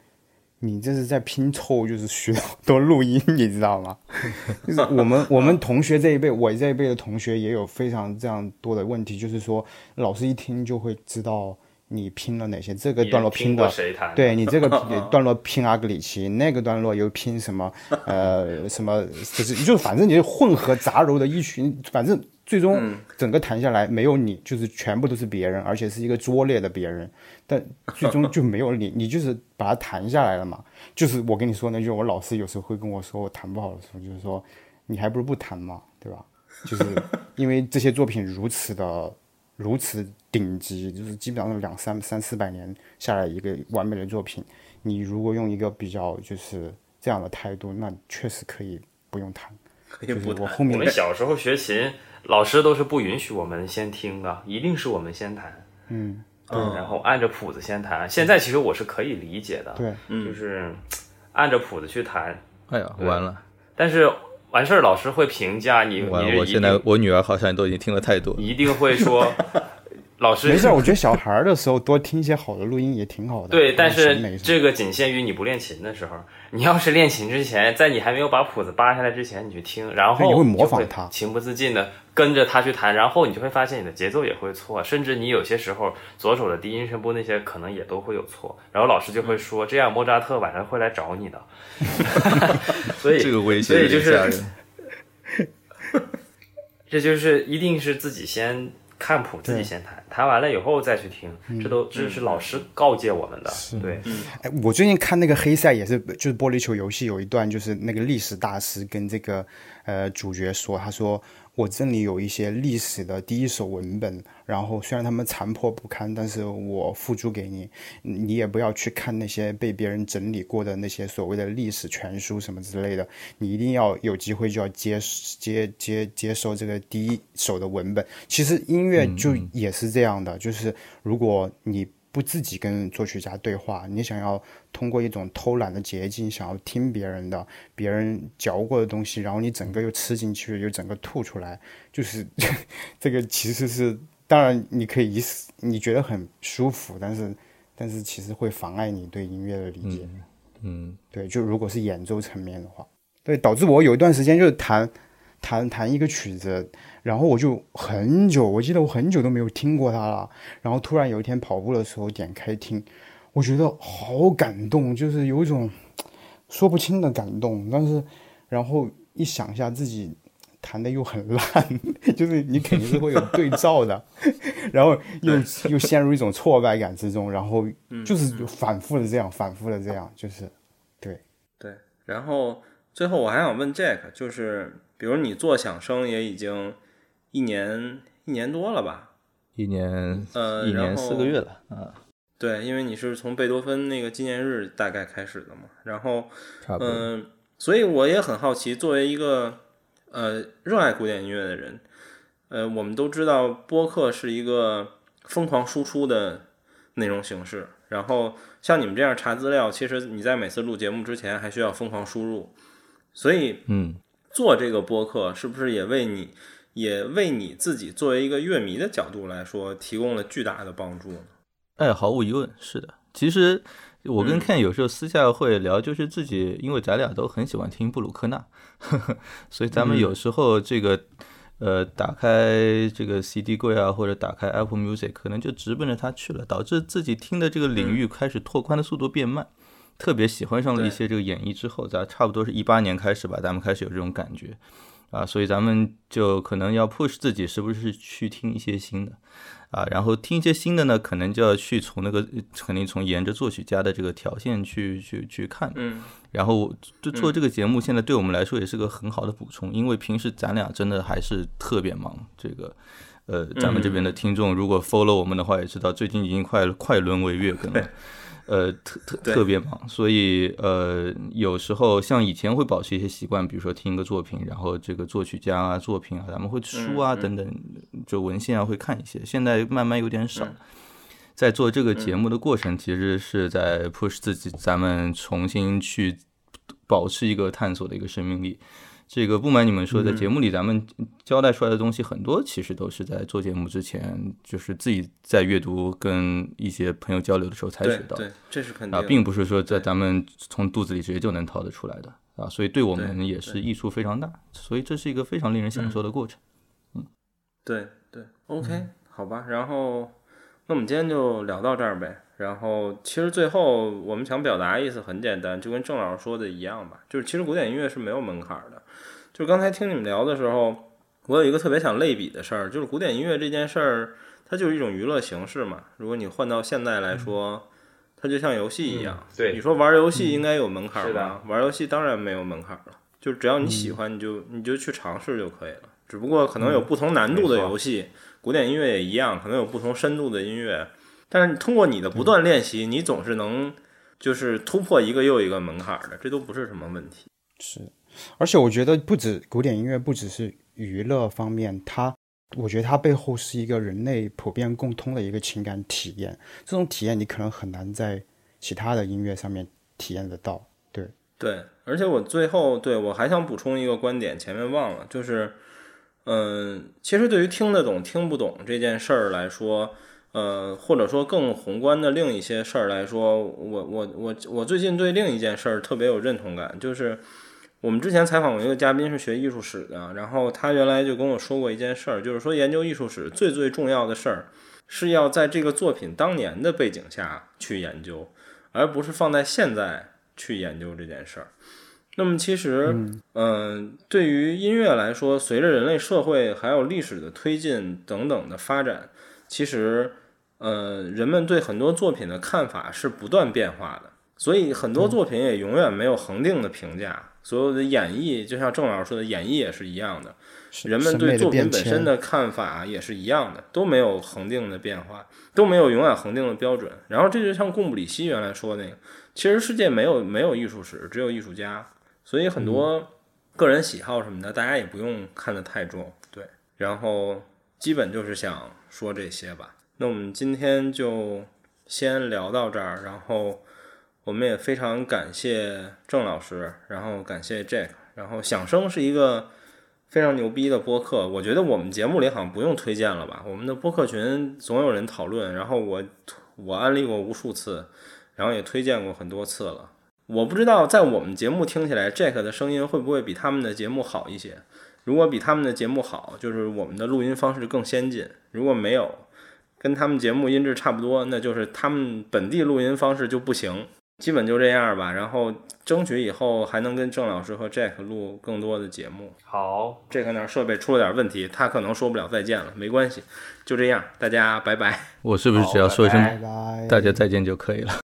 你这是在拼凑，就是学好多录音，你知道吗？就是我们 我们同学这一辈，我这一辈的同学也有非常这样多的问题，就是说老师一听就会知道你拼了哪些，这个段落拼的谁弹的？对你这个 段落拼阿格里奇，那个段落又拼什么？呃，什么？就是就是反正你是混合杂糅的一群，反正最终整个弹下来没有你，就是全部都是别人，而且是一个拙劣的别人。但最终就没有你，你就是把它弹下来了嘛。就是我跟你说那句，我老师有时候会跟我说我弹不好的时候，就是说你还不如不弹嘛，对吧？就是因为这些作品如此的如此顶级，就是基本上两三三四百年下来一个完美的作品，你如果用一个比较就是这样的态度，那确实可以不用弹。就是可以不弹。我我后面们小时候学琴，老师都是不允许我们先听的，一定是我们先弹，嗯，对，然后按着谱子先弹。现在其实我是可以理解的，对，就是按着谱子去弹，哎呀，完了，但是完事儿老师会评价你！你我现在我女儿好像都已经听了太多了。一定会说，老师没事，我觉得小孩儿的时候多听一些好的录音也挺好的。对，但是这个仅限于你不练琴的时候。你要是练琴之前，在你还没有把谱子扒下来之前，你去听，然后你会模仿他情不自禁的跟着他去弹，然后你就会发现你的节奏也会错，甚至你有些时候左手的低音声部那些可能也都会有错，然后老师就会说，这样莫扎特晚上会来找你的。所以这个威胁所以就是。这就是一定是自己先看谱，自己先弹，弹完了以后再去听，这都这是老师告诫我们的。对，哎，我最近看那个黑塞也是，就是玻璃球游戏有一段，就是那个历史大师跟这个呃主角说，他说我这里有一些历史的第一手文本，然后虽然他们残破不堪，但是我付诸给你，你也不要去看那些被别人整理过的那些所谓的历史全书什么之类的，你一定要有机会就要接接接接受这个第一手的文本。其实音乐就也是这样的，就是如果你不自己跟作曲家对话，你想要通过一种偷懒的捷径，想要听别人的、别人嚼过的东西，然后你整个又吃进去，又整个吐出来，就是 这个其实是，当然你可以以死你觉得很舒服，但是但是其实会妨碍你对音乐的理解。嗯，对，就如果是演奏层面的话，对，导致我有一段时间就是弹弹弹一个曲子，然后我就很久，我记得我很久都没有听过它了，然后突然有一天跑步的时候点开听，我觉得好感动，就是有一种说不清的感动，但是然后一想一下自己。弹的又很烂，就是你肯定是会有对照的，然后又又陷入一种挫败感之中，然后就是反复的这样，反复的这样，就是对。对，然后最后我还想问 Jack，就是比如你做响声也已经一年一年多了吧？一年呃，一年四个月了啊，对，因为你是从贝多芬那个纪念日大概开始的嘛，然后。嗯，所以我也很好奇，作为一个呃热爱古典音乐的人，呃，我们都知道播客是一个疯狂输出的内容形式，然后像你们这样查资料，其实你在每次录节目之前还需要疯狂输入，所以嗯，做这个播客是不是也为你，也为你自己作为一个乐迷的角度来说，提供了巨大的帮助呢？哎，毫无疑问是的。其实我跟嗯 Ken 有时候私下会聊，就是自己，因为咱俩都很喜欢听布鲁克纳，呵呵，所以咱们嗯有时候这个。呃，打开这个 CD 柜啊，或者打开 Apple Music，可能就直奔着它去了，导致自己听的这个领域开始拓宽的速度变慢。特别喜欢上了一些这个演绎之后，咱差不多是一八年开始吧，咱们开始有这种感觉啊，所以咱们就可能要 push 自己，是不是去听一些新的啊？然后听一些新的呢，可能就要去从那个肯定从沿着作曲家的这个条线去去去看。嗯然后就做这个节目，现在对我们来说也是个很好的补充，因为平时咱俩真的还是特别忙。这个，呃，咱们这边的听众如果 follow 我们的话，也知道最近已经快快沦为月更了。呃，特特特别忙，所以呃，有时候像以前会保持一些习惯，比如说听一个作品，然后这个作曲家啊、作品啊，咱们会书啊等等，就文献啊会看一些。现在慢慢有点少。嗯在做这个节目的过程，其实是在 push 自己，咱们重新去保持一个探索的一个生命力。这个不瞒你们说，在节目里咱们交代出来的东西很多，其实都是在做节目之前，就是自己在阅读跟一些朋友交流的时候才对学到的对，这是肯定啊，的并不是说在咱们从肚子里直接就能掏得出来的啊，所以对我们也是益处非常大，所以这是一个非常令人享受的过程。嗯对对，OK，、好吧。然后，那我们今天就聊到这儿呗。然后，其实最后我们想表达意思很简单，就跟郑老师说的一样吧，就是其实古典音乐是没有门槛儿的。就刚才听你们聊的时候，我有一个特别想类比的事儿，就是古典音乐这件事儿，它就是一种娱乐形式嘛。如果你换到现在来说，它就像游戏一样。对你说玩游戏应该有门槛儿是的吗？玩游戏当然没有门槛儿了，就只要你喜嗯欢，你就你就去尝试就可以了。只不过可能有不同难度的游戏，古典音乐也一样，可能有不同深度的音乐。但是通过你的不断练习，你总是能就是突破一个又一个门槛儿的，这都不是什么问题。是，而且我觉得不止古典音乐，不只是娱乐方面，它，我觉得它背后是一个人类普遍共通的一个情感体验。这种体验你可能很难在其他的音乐上面体验得到。对，对，而且我最后对我还想补充一个观点，前面忘了，就是，嗯，其实对于听得懂听不懂这件事儿来说，呃，或者说更宏观的另一些事儿来说，我我我我最近对另一件事儿特别有认同感，就是我们之前采访过一个嘉宾是学艺术史的，然后他原来就跟我说过一件事儿，就是说研究艺术史最最重要的事儿是要在这个作品当年的背景下去研究，而不是放在现在去研究这件事儿。那么其实，嗯，对于音乐来说，随着人类社会还有历史的推进等等的发展，其实，呃，人们对很多作品的看法是不断变化的，所以很多作品也永远没有恒定的评价。所有的演绎，就像郑老师说的，演绎也是一样的，人们对作品本身的看法也是一样的，都没有恒定的变化，都没有永远恒定的标准。然后这就像贡布里希原来说那个，其实世界没有没有艺术史，只有艺术家。所以很多个人喜好什么的，大家也不用看得太重，对。然后基本就是想说这些吧。那我们今天就先聊到这儿，然后我们也非常感谢郑老师，然后感谢 Jack，然后响声是一个非常牛逼的播客，我觉得我们节目里好像不用推荐了吧？我们的播客群总有人讨论，然后我我安利过无数次，然后也推荐过很多次了。我不知道在我们节目听起来，Jack 的声音会不会比他们的节目好一些？如果比他们的节目好，就是我们的录音方式更先进；如果没有，跟他们节目音质差不多，那就是他们本地录音方式就不行。基本就这样吧。然后争取以后还能跟郑老师和 Jack 录更多的节目。好，Jack 那设备出了点问题，他可能说不了再见了，没关系，就这样，大家拜拜。我是不是只要说一声拜拜，大家再见就可以了？